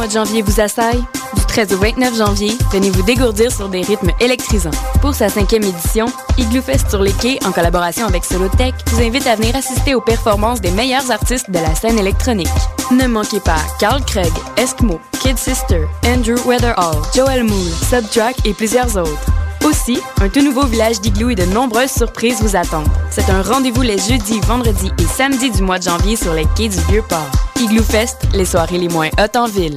Mois de janvier vous assaille? Du 13 au 29 janvier, venez vous dégourdir sur des rythmes électrisants. Pour sa cinquième édition, Igloo Fest sur les quais, en collaboration avec Solotech, vous invite à venir assister aux performances des meilleurs artistes de la scène électronique. Ne manquez pas Carl Craig, Eskimo, Kid Sister, Andrew Weatherall, Joel Moore, Subtrack et plusieurs autres. Aussi, un tout nouveau village d'igloo et de nombreuses surprises vous attendent. C'est un rendez-vous les jeudis, vendredis et samedis du mois de janvier sur les quais du Vieux-Port. Igloo Fest, les soirées les moins hautes en ville.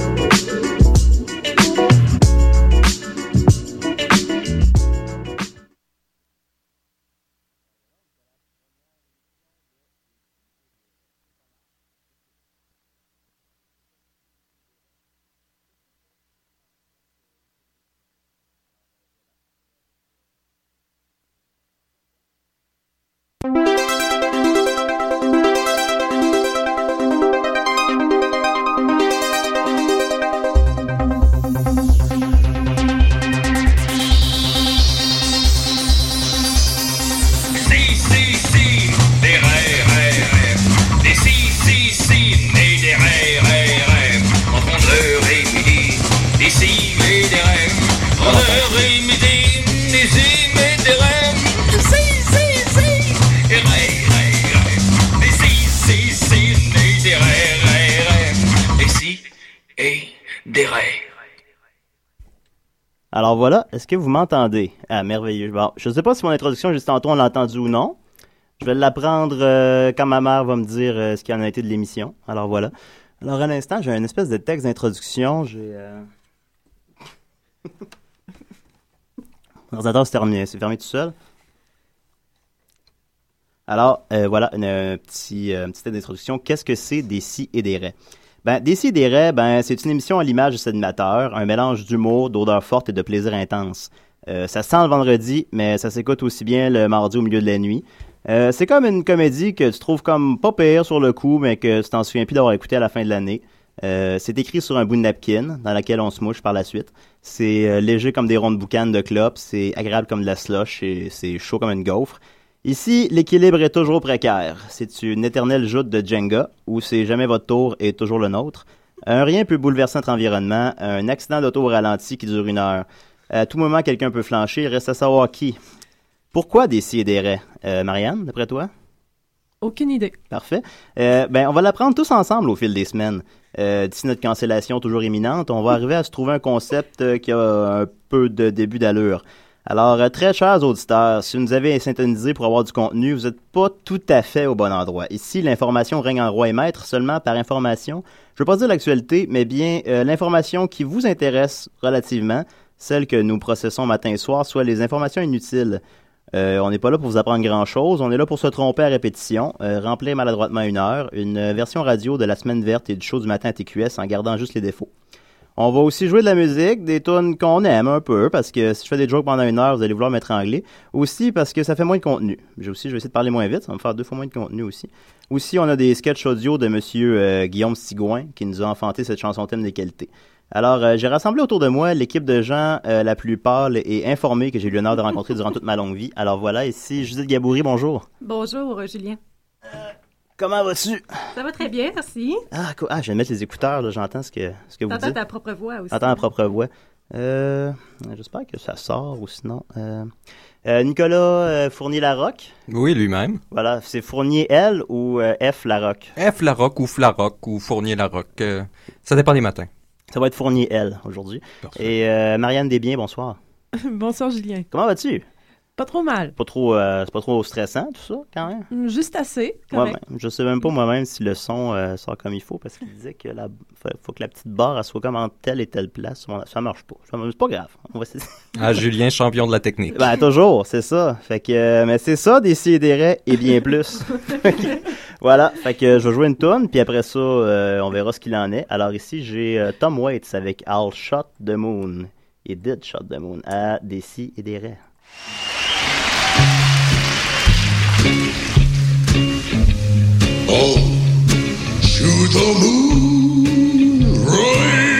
Alors voilà, est-ce que vous m'entendez? Ah, merveilleux. Bon, je ne sais pas si mon introduction juste tantôt on l'a entendu ou non. Je vais l'apprendre euh, quand ma mère va me dire euh, ce qu'il en a été de l'émission. Alors voilà. Alors à l'instant, j'ai une espèce de texte d'introduction. J'ai. Euh... S'est terminé, c'est fermé tout seul. Alors, euh, voilà une, euh, petit, petite introduction. Qu'est-ce que c'est des si et des raies? Ben, ben, c'est une émission à l'image de cet animateur, un mélange d'humour, d'odeur forte et de plaisir intense. Euh, ça se sent le vendredi, mais ça s'écoute aussi bien le mardi au milieu de la nuit. Euh, c'est comme une comédie que tu trouves comme pas pire sur le coup, mais que tu t'en souviens plus d'avoir écouté à la fin de l'année. Euh, c'est écrit sur un bout de napkin, dans laquelle on se mouche par la suite. C'est léger comme des rondes boucanes de clopes, c'est agréable comme de la slush et c'est chaud comme une gaufre. Ici, l'équilibre est toujours précaire. C'est une éternelle joute de Jenga, où c'est jamais votre tour et toujours le nôtre. Un rien peut bouleverser notre environnement, un accident d'auto au ralenti qui dure une heure. À tout moment, quelqu'un peut flancher, reste à savoir qui. Pourquoi des si et des raies? Euh, Marianne, d'après toi? Aucune idée. Parfait. Euh, ben, on va l'apprendre tous ensemble au fil des semaines. Euh, D'ici notre cancellation toujours imminente, on va arriver à se trouver un concept euh, qui a un peu de début d'allure. Alors, euh, très chers auditeurs, si vous nous avez syntonisé pour avoir du contenu, vous n'êtes pas tout à fait au bon endroit. Ici, l'information règne en roi et maître seulement par information. Je ne veux pas dire l'actualité, mais bien euh, l'information qui vous intéresse relativement, celle que nous processons matin et soir, soit les informations inutiles. Euh, on n'est pas là pour vous apprendre grand-chose, on est là pour se tromper à répétition, remplir maladroitement une heure, une version radio de la semaine verte et du show du matin à TQS en gardant juste les défauts. On va aussi jouer de la musique, des tunes qu'on aime un peu, parce que si je fais des jokes pendant une heure, vous allez vouloir mettre anglais. Aussi parce que ça fait moins de contenu. J'ai aussi, je vais essayer de parler moins vite, ça va me faire deux fois moins de contenu aussi. Aussi, on a des sketchs audio de monsieur euh, Guillaume Sigouin, qui nous a enfanté cette chanson thème des qualités. Alors, euh, j'ai rassemblé autour de moi l'équipe de gens euh, la plus pâle et informée que j'ai eu l'honneur de rencontrer durant toute ma longue vie. Alors voilà, ici Judith Gaboury, bonjour. Bonjour, euh, Julien. Comment vas-tu? Ça va très bien, merci. Ah, ah, je vais mettre les écouteurs, là, j'entends ce que, ce que vous T'entends dites. ta propre voix aussi. J'entends ma propre voix. Euh, J'espère que ça sort ou sinon. Euh, euh, Nicolas euh, Fournier-Larocque. Oui, lui-même. Voilà, c'est Fournier-L ou euh, F Larocque? F Larocque ou Flarocque ou Fournier Larocque. euh, ça dépend des matins. Ça va être Fournier-L aujourd'hui. Et euh, Marianne Desbiens, bonsoir. Bonsoir, Julien. Comment vas-tu? Pas trop mal. Pas trop, euh, c'est pas trop stressant tout ça, quand même? Hum, Juste assez, quand même. Moi-même. Je sais même pas moi-même si le son euh, sort comme il faut parce qu'il disait que la, faut, faut que la petite barre elle soit comme en telle et telle place. Ça- marche pas. C'est pas grave. On va essayer. Ah, Julien, champion de la technique. Ben, toujours, c'est ça. Fait que, euh, mais c'est ça, des si et et bien plus. voilà. Fait que je vais jouer une tune, puis après ça, euh, on verra ce qu'il en est. Alors ici, j'ai euh, Tom Waits avec I'll Shot the Moon. Il did Shot the Moon à des si et des raies. Oh, to the moon, right?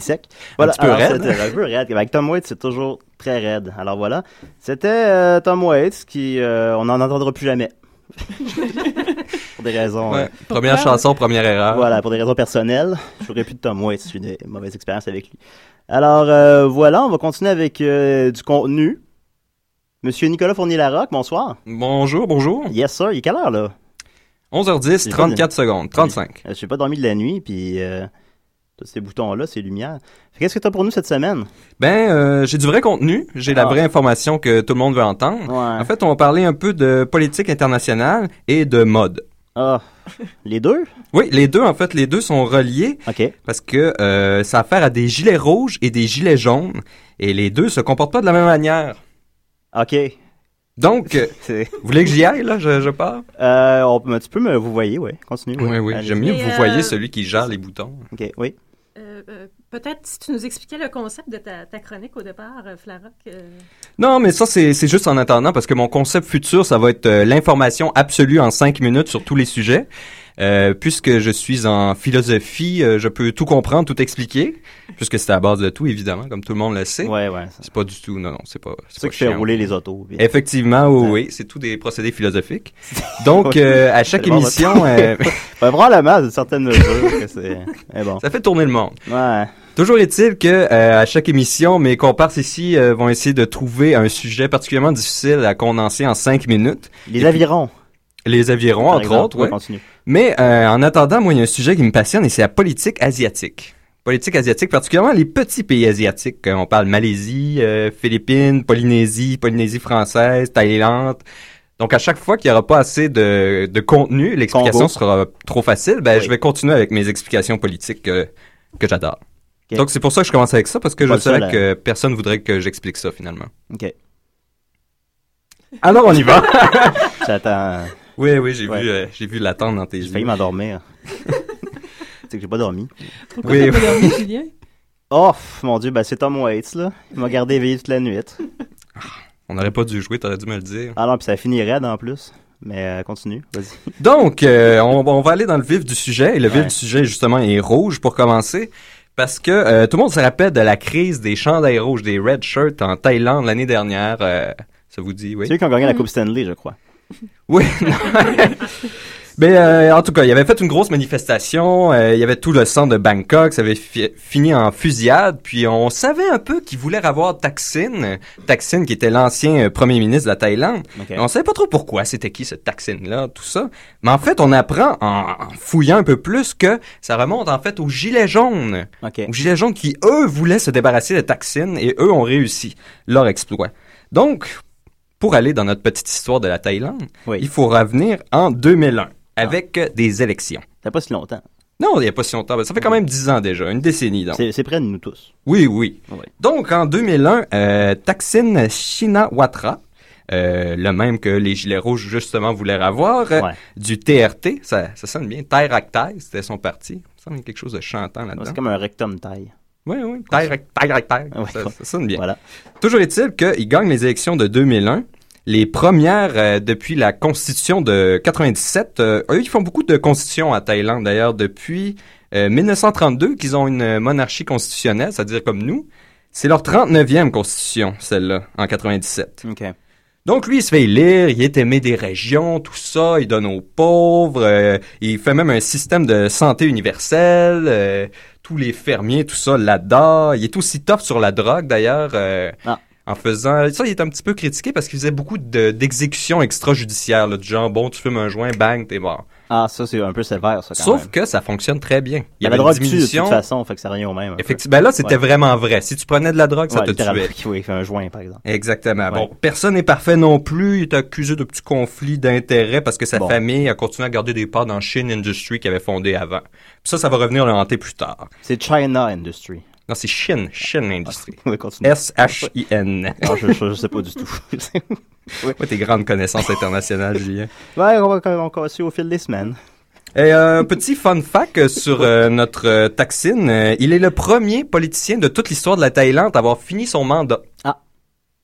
sec. Voilà. Un petit peu raide. Un peu raide. Avec Tom Waits, c'est toujours très raide. Alors voilà. C'était euh, Tom Waits qui, euh, on n'en entendra plus jamais. pour des raisons. Euh, première chanson, première erreur. Voilà, pour des raisons personnelles. J'aurais plus de Tom Waits. J'ai eu des mauvaises expériences avec lui. Alors voilà, on va continuer avec du contenu. Monsieur Nicolas Fournier-Larocque, bonsoir. Bonjour, bonjour. Yes, sir. Il est quelle heure, là? 11h10, 34 secondes, 35. J'ai pas dormi de la nuit, puis ces boutons-là, ces lumières. Qu'est-ce que tu as pour nous cette semaine? Ben, euh, j'ai du vrai contenu, j'ai la Ah. vraie information que tout le monde veut entendre. Ouais. En fait, on va parler un peu de politique internationale et de mode. Ah, les deux? Oui, les deux, en fait, les deux sont reliés OK. parce que euh, ça a affaire à des gilets rouges et des gilets jaunes et les deux se comportent pas de la même manière. OK. Donc, euh, vous voulez que j'y aille, là, je, je pars? Euh, on, tu peux me vous voyez, oui. Continue. Oui, oui, j'aime mieux vous euh, voyez celui qui gère les boutons. OK, oui. Euh, euh, Peut-être si tu nous expliquais le concept de ta, chronique au départ, euh, Non, mais ça, c'est c'est juste en attendant, parce que mon concept futur, ça va être l'information absolue en cinq minutes sur tous les sujets. Puisque je suis en philosophie, je peux tout comprendre, tout expliquer, puisque c'est à la base de tout, évidemment, comme tout le monde le sait. Ouais, ouais. C'est C'est pas du tout, non, non, c'est pas, ça pas qui fait rouler les autos. Effectivement, oui, oui, c'est tout des procédés philosophiques. Donc, euh, à chaque C'est émission, euh, Ben, probablement, d'une certaine mesure, que c'est... Mais bon. ça fait tourner le monde. Ouais. Toujours est-il que euh, à chaque émission, mes comparses ici euh, vont essayer de trouver un sujet particulièrement difficile à condenser en cinq minutes. Les Et puis- avirons. Les avirons, par entre exemple. autres, ouais. continue. Mais euh, en attendant, moi, il y a un sujet qui me passionne et c'est la politique asiatique. Politique asiatique, particulièrement les petits pays asiatiques. Euh, On parle Malaisie, euh, Philippines, Polynésie, Polynésie française, Thaïlande. Donc, à chaque fois qu'il n'y aura pas assez de, de contenu, l'explication sera trop facile, ben, Oui. je vais continuer avec mes explications politiques euh, que j'adore. Donc, c'est pour ça que je commence avec ça, parce que Pas je seul savais à- que personne voudrait que j'explique ça, finalement. OK. Alors, on y va! J'attends... oui, oui, j'ai Ouais. vu, euh, j'ai vu l'attendre dans tes J'ai yeux. failli m'endormir. c'est que j'ai pas dormi. Pourquoi Oui, t'as pas dormi, Julien? Oh, mon Dieu, ben c'est Tom Waits, là. Il m'a gardé éveillé toute la nuit. On n'aurait pas dû jouer, t'aurais dû me le dire. Ah non, puis ça finit raide en plus. Mais euh, continue, vas-y. Donc, euh, on, on va aller dans le vif du sujet. Et le Ouais. vif du sujet, justement, est rouge pour commencer. Parce que euh, tout le monde se rappelle de la crise des chandails rouges, des red shirts en Thaïlande l'année dernière. euh, ça vous dit, oui? C'est eux qui ont gagné la Coupe Stanley, je crois. Oui. Mais euh, en tout cas, il avait fait une grosse manifestation. euh, il y avait tout le centre de Bangkok. Ça avait fi- fini en fusillade. Puis on savait un peu qu'ils voulaient avoir Thaksin. Thaksin, qui était l'ancien euh, premier ministre de la Thaïlande. OK. Mais On savait pas trop pourquoi c'était qui ce Thaksin-là, tout ça. Mais en fait, on apprend en, en fouillant un peu plus que ça remonte en fait aux Gilets jaunes. Aux Gilets jaunes qui, eux, voulaient se débarrasser de Thaksin et eux ont réussi leur exploit. Donc, pour aller dans notre petite histoire de la Thaïlande, Oui. il faut revenir en 2001 avec euh, des élections. Ça pas si longtemps. Non, il n'y a pas si longtemps. ben, Ça fait quand même dix ans déjà, une décennie donc. C'est près de nous tous. Oui, oui. Oui. Donc, en 2001, euh, Thaksin Shinawatra, euh, le même que les Gilets rouges, justement, voulaient avoir, euh, Ouais. du TRT, ça, ça sonne bien, Thai c'était son parti. Ça semble quelque chose de chantant là-dedans. C'est comme un rectum taille. Oui, oui, Ouais. ça, ça sonne bien. Voilà. Toujours est-il qu'il gagne les élections de 2001. Les premières euh, depuis la constitution de 97. Euh, eux, ils font beaucoup de constitutions à Thaïlande d'ailleurs depuis euh, 1932 qu'ils ont une monarchie constitutionnelle, c'est-à-dire comme nous. C'est leur 39e constitution, celle-là, en 97. OK. Donc lui, il se fait élire, il est aimé des régions, tout ça, il donne aux pauvres, euh, il fait même un système de santé universelle, euh, tous les fermiers, tout ça là-dedans. Il est aussi tough sur la drogue d'ailleurs. euh, Ah. En faisant ça, il est un petit peu critiqué parce qu'il faisait beaucoup de- d'exécutions extrajudiciaires, là, du genre bon, tu fumes un joint, bang, t'es mort. Ah, ça, c'est un peu sévère, ça, quand Sauf même. que ça fonctionne très bien. Il y avait une tue, de diminution. toute façon, fait que ça revient au même. Effectivement, ben là, c'était Ouais. vraiment vrai. Si tu prenais de la drogue, ça te tuait. Oui, il fait un joint, par exemple. Exactement. Bon, personne n'est parfait non plus. Il est accusé de petits conflits d'intérêts parce que sa Bon. famille a continué à garder des parts dans Shin Industry qu'il avait fondé avant. Puis ça, ça va revenir le hanter plus tard. C'est China Industry. Non, c'est Shin, Shin va continuer. S-H-I-N. Non, je, je, je sais pas du tout. Ouais, tes grandes connaissances internationales, Julien. ouais, on va, va casser au fil des semaines. Et euh, petit fun fact euh, sur euh, notre euh, Thaksin, euh, il est le premier politicien de toute l'histoire de la Thaïlande à avoir fini son mandat. Ah.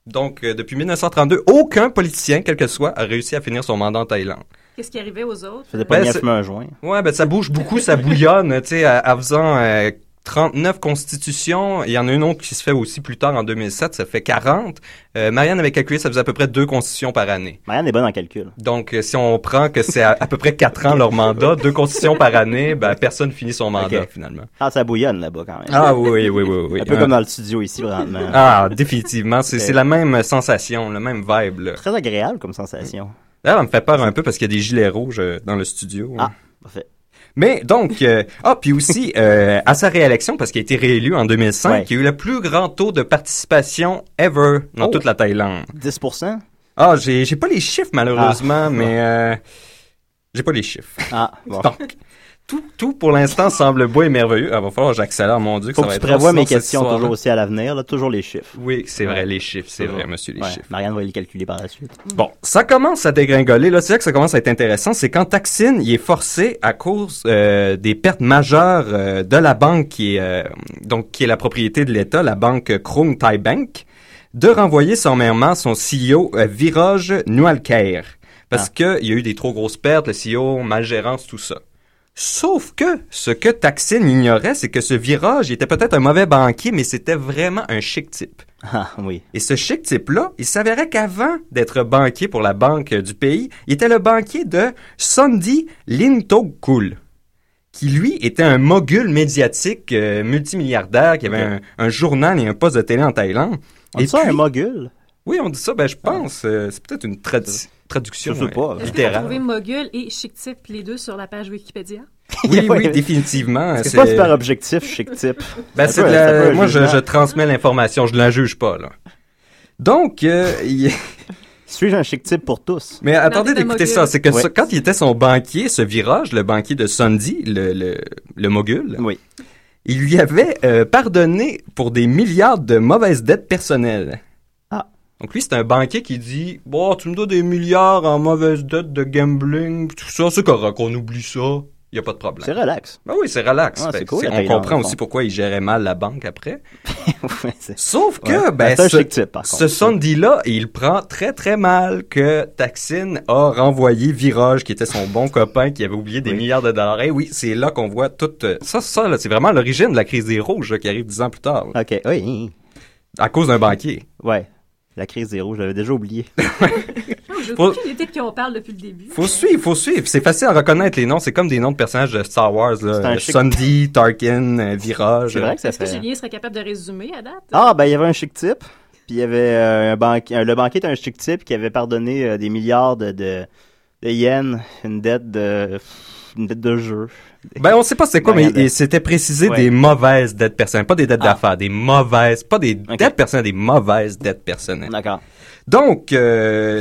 Donc, euh, depuis 1932, aucun politicien, quel que soit, a réussi à finir son mandat en Thaïlande. Qu'est-ce qui arrivait aux autres? Faisait pas Ben, un joint. Ouais, ben ça bouge beaucoup, ça bouillonne, tu sais, à- en faisant euh, 39 constitutions. Il y en a une autre qui se fait aussi plus tard en 2007, ça fait 40. Euh, Marianne avait calculé, ça faisait à peu près deux constitutions par année. Marianne est bonne en calcul. Donc, euh, si on prend que c'est à, à peu près 4 ans leur mandat, deux constitutions par année, ben personne finit son mandat finalement. Ah, ça bouillonne là-bas quand même. Ah oui, oui, oui, oui. un peu Euh, comme dans le studio ici, vraiment. Ah, définitivement, c'est la même sensation, le même vibe. là. Très agréable comme sensation. D'ailleurs, ça me fait peur un peu parce qu'il y a des gilets rouges euh, dans le studio. Ah, parfait. Mais donc, euh, ah, puis aussi, euh, à sa réélection, parce qu'il a été réélu en 2005, Ouais. il a eu le plus grand taux de participation ever dans Oh. toute la Thaïlande. 10%? Ah, j'ai j'ai pas les chiffres, malheureusement, Ah. mais euh, j'ai pas les chiffres. Ah, bon. Donc, tout, tout pour l'instant semble beau et merveilleux. Ah, va falloir que j'accélère, mon Dieu, que Faut ça que va tu être prévois mes questions toujours aussi à l'avenir, là, toujours les chiffres. Oui, c'est vrai, les chiffres, c'est vrai, monsieur, les Ouais, chiffres. Marianne va les calculer par la suite. Bon, ça commence à dégringoler. Là, c'est là que ça commence à être intéressant. C'est quand Taksin il est forcé à cause euh, des pertes majeures euh, de la banque qui est euh, donc qui est la propriété de l'État, la banque Krung Thai Bank, de renvoyer sommairement son CEO euh, Viraj Nualker parce que il y a eu des trop grosses pertes, le CEO mal gérance, tout ça. Sauf que ce que Taksin ignorait, c'est que ce virage il était peut-être un mauvais banquier, mais c'était vraiment un chic type. Ah, oui. Et ce chic type-là, il s'avérait qu'avant d'être banquier pour la banque du pays, il était le banquier de Sondi Lintokul, qui lui était un mogul médiatique euh, multimilliardaire qui avait un, un journal et un poste de télé en Thaïlande. On dit ça puis- un mogul? Oui, on dit ça, ben je pense. euh, c'est peut-être une tradi- traduction Je sais pas. euh, Est-ce que Mogul et Chic Type, les deux, sur la page Wikipédia? Oui, oui, définitivement. C'est pas super objectif, chic type. Ben, c'est la- Moi, je, transmets l'information, je la juge pas, là. Donc, euh, Suis-je un chic type pour tous? Mais attendez d'écouter ça. C'est que ça- quand il était son banquier, ce virage, le banquier de Sundy, le, le, le mogul, Oui. il lui avait euh, pardonné pour des milliards de mauvaises dettes personnelles. Donc lui, c'est un banquier qui dit, bon, tu me dois des milliards en mauvaises dettes de gambling, tout ça, c'est correct, on oublie ça. Il y a pas de problème. C'est relax. Ben oui, c'est relax. Ah, cool, la on comprend au aussi pourquoi il gérait mal la banque après. Ouais, Sauf que, Ouais. ben, un ce- type, par ce. Sunday-là, il prend très très mal que Taksin a renvoyé Virage, qui était son bon copain, qui avait oublié des Oui. milliards de dollars. Et oui, c'est là qu'on voit tout... euh, Ça, ça, là, c'est vraiment l'origine de la crise des rouges, là, qui arrive dix ans plus tard, là, OK, oui. à cause d'un banquier. Ouais. La crise zéro, je l'avais déjà oublié. J'ai Faut- aucune idée de qui on parle depuis le début. Faut suivre, faut suivre. C'est facile à reconnaître les noms. C'est comme des noms de personnages de Star Wars, là. chic- Sunday, Tarkin, euh, Virage. C'est vrai que ça Est-ce que. Julien serait capable de résumer à date? Ah, ben, il y avait un chic type. Puis il y avait euh, un banquier... euh, Le banquier était un chic type qui avait pardonné euh, des milliards de, de, de yens, une dette de... une dette de jeu. Ben, on sait pas c'est quoi, mais c'était précisé Ouais. des mauvaises dettes personnelles. Pas des dettes Ah. d'affaires, des mauvaises, pas des dettes personnelles, des mauvaises dettes personnelles. D'accord. Donc, euh,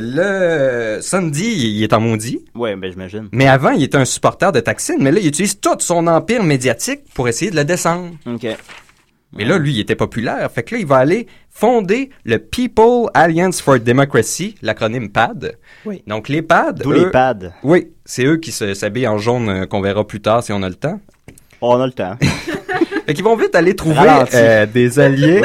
le Sandy, il est en maudit. Ouais, ben, j'imagine. Mais avant, il était un supporter de Taksin, mais là, il utilise tout son empire médiatique pour essayer de le descendre. OK. Mais là, lui, il était populaire. Fait que là, il va aller fonder le People Alliance for Democracy, l'acronyme PAD. Oui. Donc, les PAD. D'où les pads. Oui, c'est eux qui se- s'habillent en jaune euh, qu'on verra plus tard si on a le temps. Oh, on a le temps. Fait qu'ils vont vite aller trouver euh, des alliés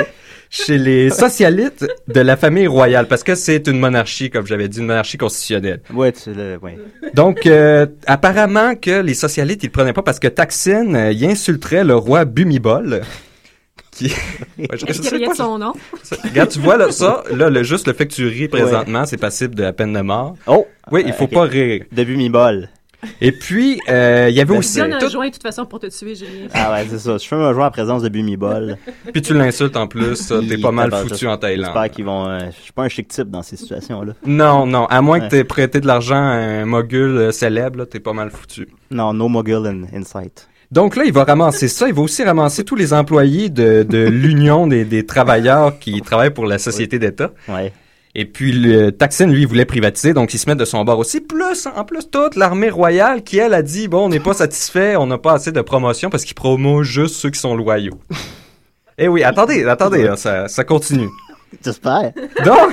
chez les socialistes de la famille royale, parce que c'est une monarchie, comme j'avais dit, une monarchie constitutionnelle. Ouais, tu le... Ouais. Donc, euh, apparemment que les socialistes, ils le prenaient pas parce que Taksin, euh, il insulterait le roi Bumibol. Qui... Ouais, je- je sais pas de son nom? Regarde, tu vois là, ça, là, le, juste le fait que tu ris présentement, c'est passible de la peine de mort. Oh! Oui, il faut ok. pas rire. Début mi-bol. Et puis, euh, il y avait aussi... Si on a un tout- joint, de toute façon, pour te tuer, Julien. Ah ouais, c'est ça. Je fais un joueur en présence de Bumibol. Puis tu l'insultes en plus, t'es pas mal foutu en Thaïlande. J'espère qu'ils vont... euh, je suis pas un chic type dans ces situations-là. Non, non, à moins Ouais. que t'aies prêté de l'argent à un mogul euh, célèbre, t'es pas mal foutu. Non, no mogul in, in sight. Donc là, il va ramasser ça. Il va aussi ramasser tous les employés de, de l'Union des, des travailleurs qui travaillent pour la société d'État. Ouais. Et puis, le Taksin, lui, il voulait privatiser, donc il se met de son bord aussi. Plus, en plus, toute l'armée royale qui, elle, a dit, bon, on n'est pas satisfait, on n'a pas assez de promotion parce qu'il promeut juste ceux qui sont loyaux. Eh oui, attendez, attendez, là, ça, ça continue. J'espère. Donc,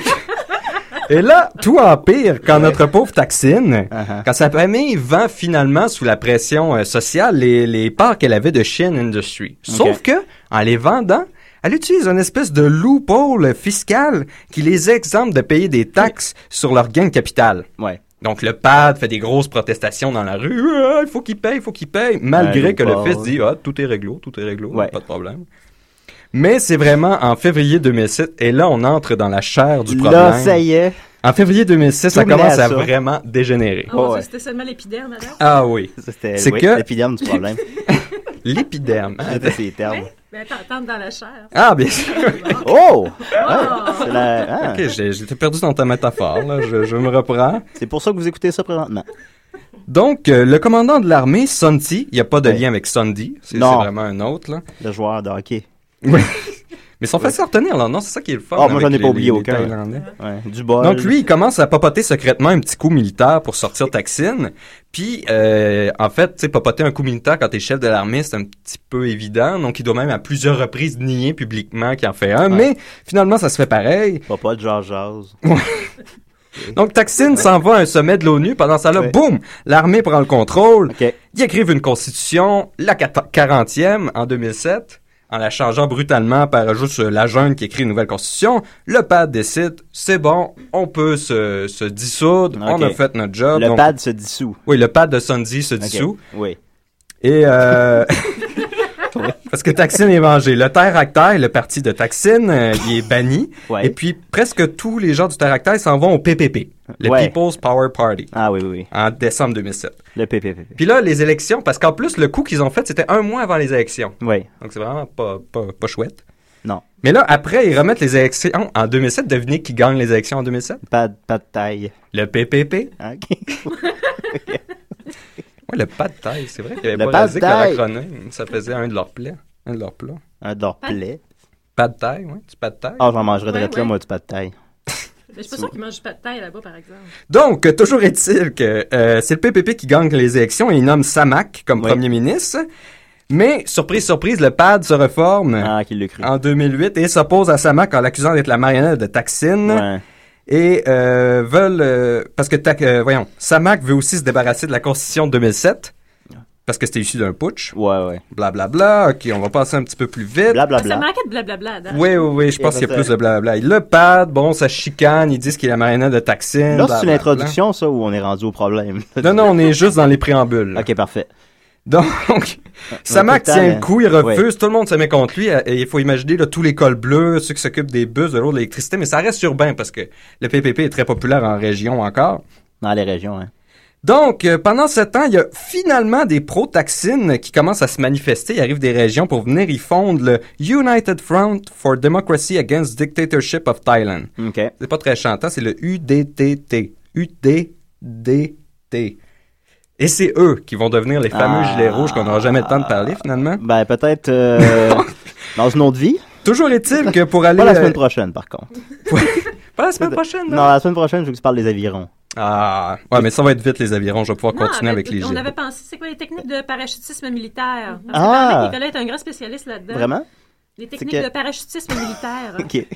et là, tout empire quand notre pauvre Taksin, Uh-huh. quand sa famille vend finalement sous la pression euh, sociale les, les parts qu'elle avait de Shin Industry. Sauf que, en les vendant, elle utilise une espèce de loophole fiscal qui les exempte de payer des taxes sur leur gain de capital. Ouais. Donc le pad fait des grosses protestations dans la rue. Ah, Il faut qu'il paye, il faut qu'il paye. Malgré que le fils dit ah, tout est réglo, tout est réglo, Ouais. pas de problème. Mais c'est vraiment en février 2007, et là on entre dans la chair du problème. Là, ça y est. En février 2006, ça Tout commence à ça. vraiment dégénérer. Oh, ouais. c'était seulement l'épiderme, madame? Ah oui, C'était C'est oui, que- l'épiderme du problème. l'épiderme. hein? C'était ces termes. Ben, attends, tente dans la chair. Ah bien sûr. Oh! Oh! C'est la... ah, Ok, j'ai- j'étais perdu dans ta métaphore, là. Je, je me reprends. C'est pour ça que vous écoutez ça présentement. Donc, euh, le commandant de l'armée, Sunti, il n'y a pas de Ouais. lien avec Sunday, c'est c'est vraiment un autre, là. Le joueur de hockey. Mais ils sont faciles à retenir, là, non? C'est ça qui est le fun. Ah, moi, j'en ai pas oublié aucun. Du bol. Donc lui, il commence à papoter secrètement un petit coup militaire pour sortir Taksin. Puis, euh, en fait, tu sais, papoter un coup militaire quand t'es chef de l'armée, c'est un petit peu évident. Donc, il doit même à plusieurs reprises nier publiquement qu'il en fait un. Ouais. Mais finalement, ça se fait pareil. Pas de George. Donc, Taksin s'en va à un sommet de l'ONU. Pendant ça, là, Ouais. boum, l'armée prend le contrôle. OK. Ils écrivent une constitution, la 40e en 2007, en la changeant brutalement par juste la jeune qui écrit une nouvelle constitution. Le pad décide, c'est bon, on peut se, se dissoudre, on a fait notre job. Le Donc, pad se dissout. Oui, le pad de Sunday se dissout. Oui. Et euh, parce que Taksin est vengé. Le Terre le parti de Taksin, euh, il est banni. Ouais. Et puis presque tous les gens du Terre s'en vont au PPP, le Ouais. People's Power Party, Ah oui, oui, oui. en décembre 2007. Le PPP. Puis là, les élections, parce qu'en plus, le coup qu'ils ont fait, c'était un mois avant les élections. Oui. Donc, c'est vraiment pas, pas, pas chouette. Non. Mais là, après, ils remettent les élections en 2007. Devinez qui gagne les élections en 2007? Pas, pas de taille. Le PPP. OK. Ouais, le pas de taille. C'est vrai qu'il y avait Le pas de basique à taille. l'acronyme. Ça faisait un de leurs plats. Un de leurs plats. Un de leurs plaies. Pas de taille, oui. Du pas de taille? Ah, j'en mangerais de Ouais, là, ouais. moi, du pas de taille. Mais je suis pas sûr qu'ils mangent pas de taille là-bas, par exemple. Donc, euh, toujours est-il que euh, c'est le PPP qui gagne les élections et il nomme Samak comme Oui. premier ministre. Mais, surprise, surprise, le PAD se reforme Ah, cru. en 2008 et s'oppose à Samak en l'accusant d'être la marionnette de Taksin. Ouais. Et euh, veulent euh, parce que tac, euh, voyons, Samak veut aussi se débarrasser de la constitution de 2007 parce que c'était issu d'un putsch. Ouais, ouais. Blablabla. OK, on va passer un petit peu plus vite. Ah, ça Blablabla. manquait de blablabla. à date. Oui, oui, oui, je pense qu'il y a plus de blablabla. Le pad, bon, ça chicane, ils disent qu'il est la marionnette de Taksin. Là, c'est blablabla. une introduction, ça, ou on est rendu au problème? Non, non, on est juste dans les préambules. OK, parfait. Donc, Samak tient le coup, il refuse, tout le monde se met contre lui. Et il faut imaginer là, tous les cols bleus, ceux qui s'occupent des bus, de l'eau, de l'électricité, mais ça reste urbain parce que le PPP est très populaire en région encore. Dans les régions, hein. Donc, euh, pendant ce temps, il y a finalement des pro-taxines qui commencent à se manifester. Il arrive des régions pour venir y fondre le United Front for Democracy Against Dictatorship of Thailand. C'est pas très chantant, c'est le UDTT. UDDT. Et c'est eux qui vont devenir les fameux Ah. gilets rouges qu'on n'aura jamais le temps de parler finalement. Ben, peut-être euh, dans une autre vie. Toujours est-il que pour aller... Pas la euh, semaine prochaine, par contre. pas la semaine prochaine, Non, non? la semaine prochaine, je veux que tu parles des avirons. Ah, ouais, mais ça va être vite les avirons, je vais pouvoir Non, continuer avec les On gilets. avait pensé, c'est quoi les techniques de parachutisme militaire? Parce Ah! que Nicolas est un grand spécialiste là-dedans. Vraiment? Les techniques que- de parachutisme militaire. OK.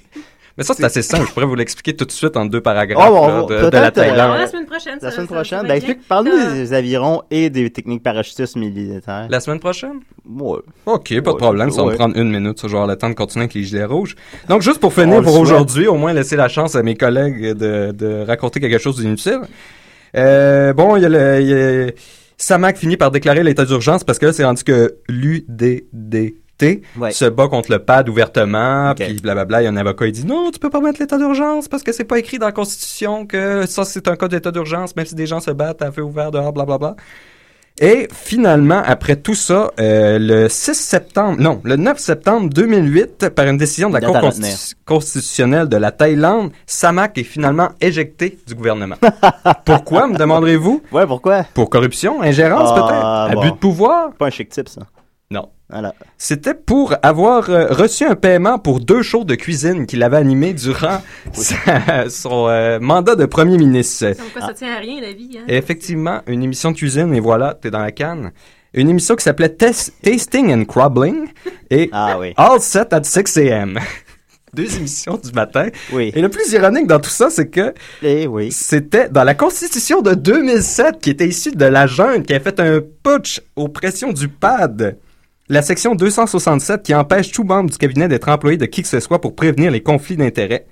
Mais ça, c'est assez simple. Je pourrais vous l'expliquer tout de suite en deux paragraphes Oh, bon, là, bon, de, de la euh, Thaïlande. la semaine prochaine. La ça- semaine prochaine, ben, explique, parle-nous des avirons et des techniques parachutistes militaires. La semaine prochaine? Ouais. OK, pas de problème. Ça va me ouais. prendre une minute, ça, je vais avoir le temps de continuer avec les gilets rouges. Donc, juste pour finir pour aujourd'hui, au moins laisser la chance à mes collègues de, de raconter quelque chose d'inutile. Euh, bon, il y a le... il y a- Samak finit par déclarer l'état d'urgence parce que là, c'est rendu que Ouais. se bat contre le PAD ouvertement, puis blablabla. Il y a un avocat, il dit non, tu peux pas mettre l'état d'urgence parce que c'est pas écrit dans la Constitution que ça, c'est un cas d'état d'urgence, même si des gens se battent à feu ouvert dehors, blablabla. Et finalement, après tout ça, euh, le 6 septembre, non, le 9 septembre 2008, par une décision de la Cour constitu- constitutionnelle de la Thaïlande, Samak est finalement éjecté du gouvernement. Pourquoi, me demanderez-vous? Ouais, pourquoi? Pour corruption, ingérence Ah, peut-être, bon. abus de pouvoir? Pas un chic type, ça. Non. Voilà. C'était pour avoir euh, reçu un paiement pour deux shows de cuisine qu'il avait animés durant sa- son euh, mandat de premier ministre. Quoi, ça tient à rien, la vie. Hein? Et effectivement, une émission de cuisine, et voilà, t'es dans la canne. Une émission qui s'appelait Tasting and Crubbling et Ah oui. All Set at 6 a.m. Deux émissions du matin. Oui. Et le plus ironique dans tout ça, c'est que Eh oui. c'était dans la constitution de 2007 qui était issue de la junte qui a fait un putsch aux pressions du PAD. La section 267 qui empêche tout membre du cabinet d'être employé de qui que ce soit pour prévenir les conflits d'intérêts.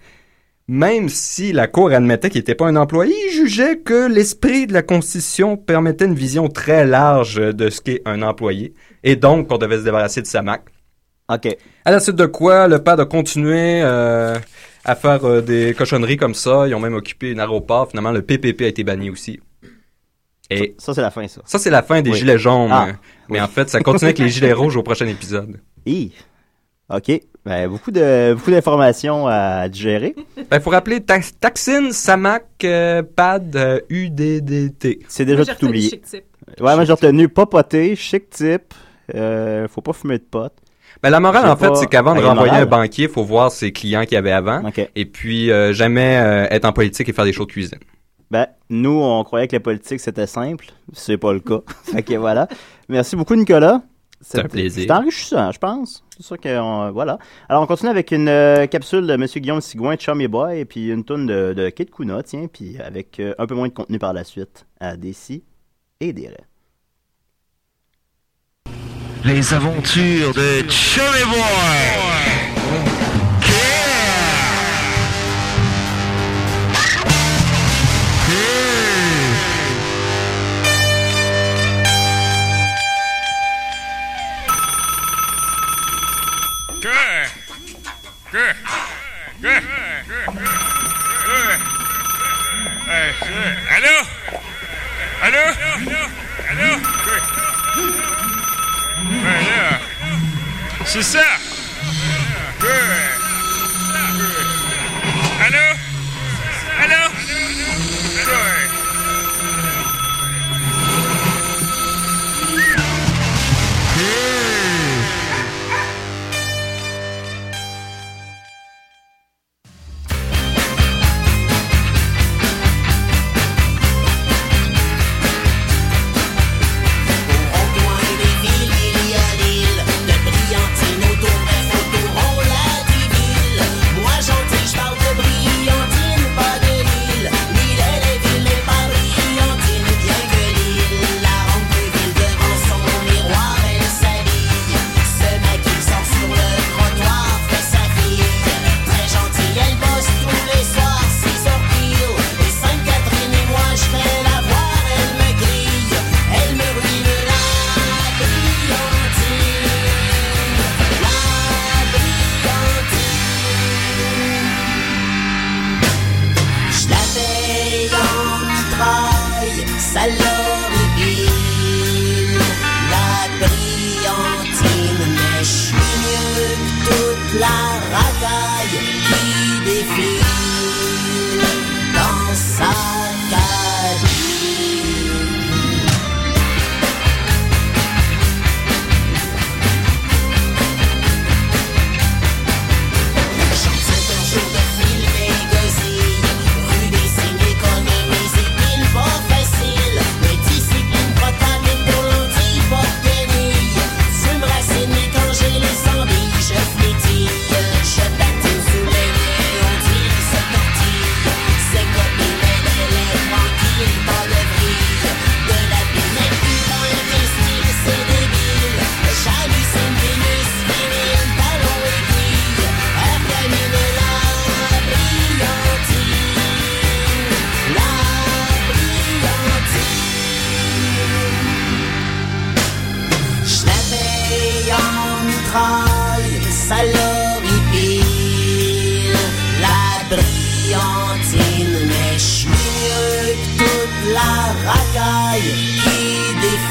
Même si la Cour admettait qu'il n'était pas un employé, il jugeait que l'esprit de la Constitution permettait une vision très large de ce qu'est un employé, et donc qu'on devait se débarrasser de sa marque. OK. À la suite de quoi, le PAD a continué euh, à faire euh, des cochonneries comme ça. Ils ont même occupé un aéroport. Finalement, le PPP a été banni aussi. Et Ça, c'est la fin, ça. ça, c'est la fin des Oui. gilets jaunes. Ah, euh, Mais en fait, ça continue avec les gilets rouges au prochain épisode. Hi. OK. Ben, beaucoup de beaucoup d'informations à digérer. Ben, faut rappeler tax- Taxine, Samac, euh, Pad, euh, UDDT. C'est Moi, déjà tout oublié. chic type. Ouais, moi j'ai retenu pas poter, chic type, euh, faut pas fumer de pot. Ben, la morale, en fait, c'est qu'avant de il renvoyer un banquier, faut voir ses clients qu'il y avait avant. Et puis, euh, jamais euh, être en politique et faire des shows de cuisine. Ben, nous, on croyait que la politique c'était simple. C'est pas le cas. fait que voilà. Merci beaucoup, Nicolas. C'est un plaisir. C'est enrichissant, je pense. C'est sûr que, on- voilà. Alors, on continue avec une euh, capsule de M. Guillaume Sigouin, Chummy Boy, et puis une tonne de, de Kid Kuna, tiens, puis avec euh, un peu moins de contenu par la suite à des si et des. Les aventures de Chummy Boy. Que Que Que Allô? Allô? Allô? Ouais, là. C'est ça Que Allô? Allô? Ouais.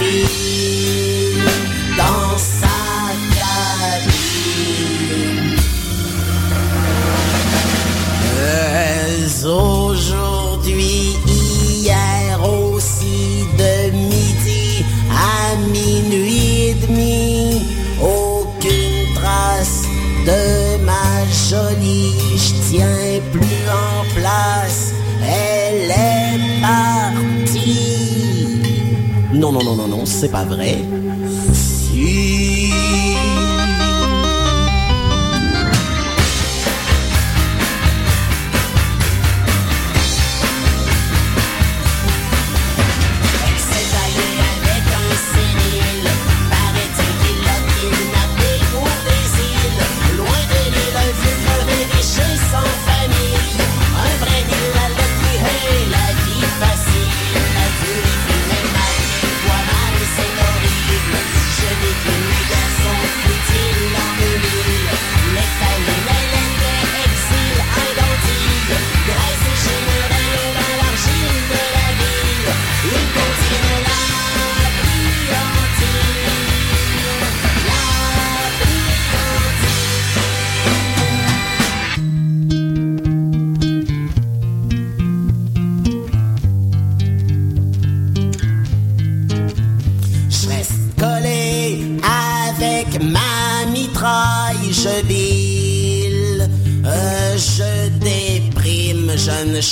fim. C'est pas vrai?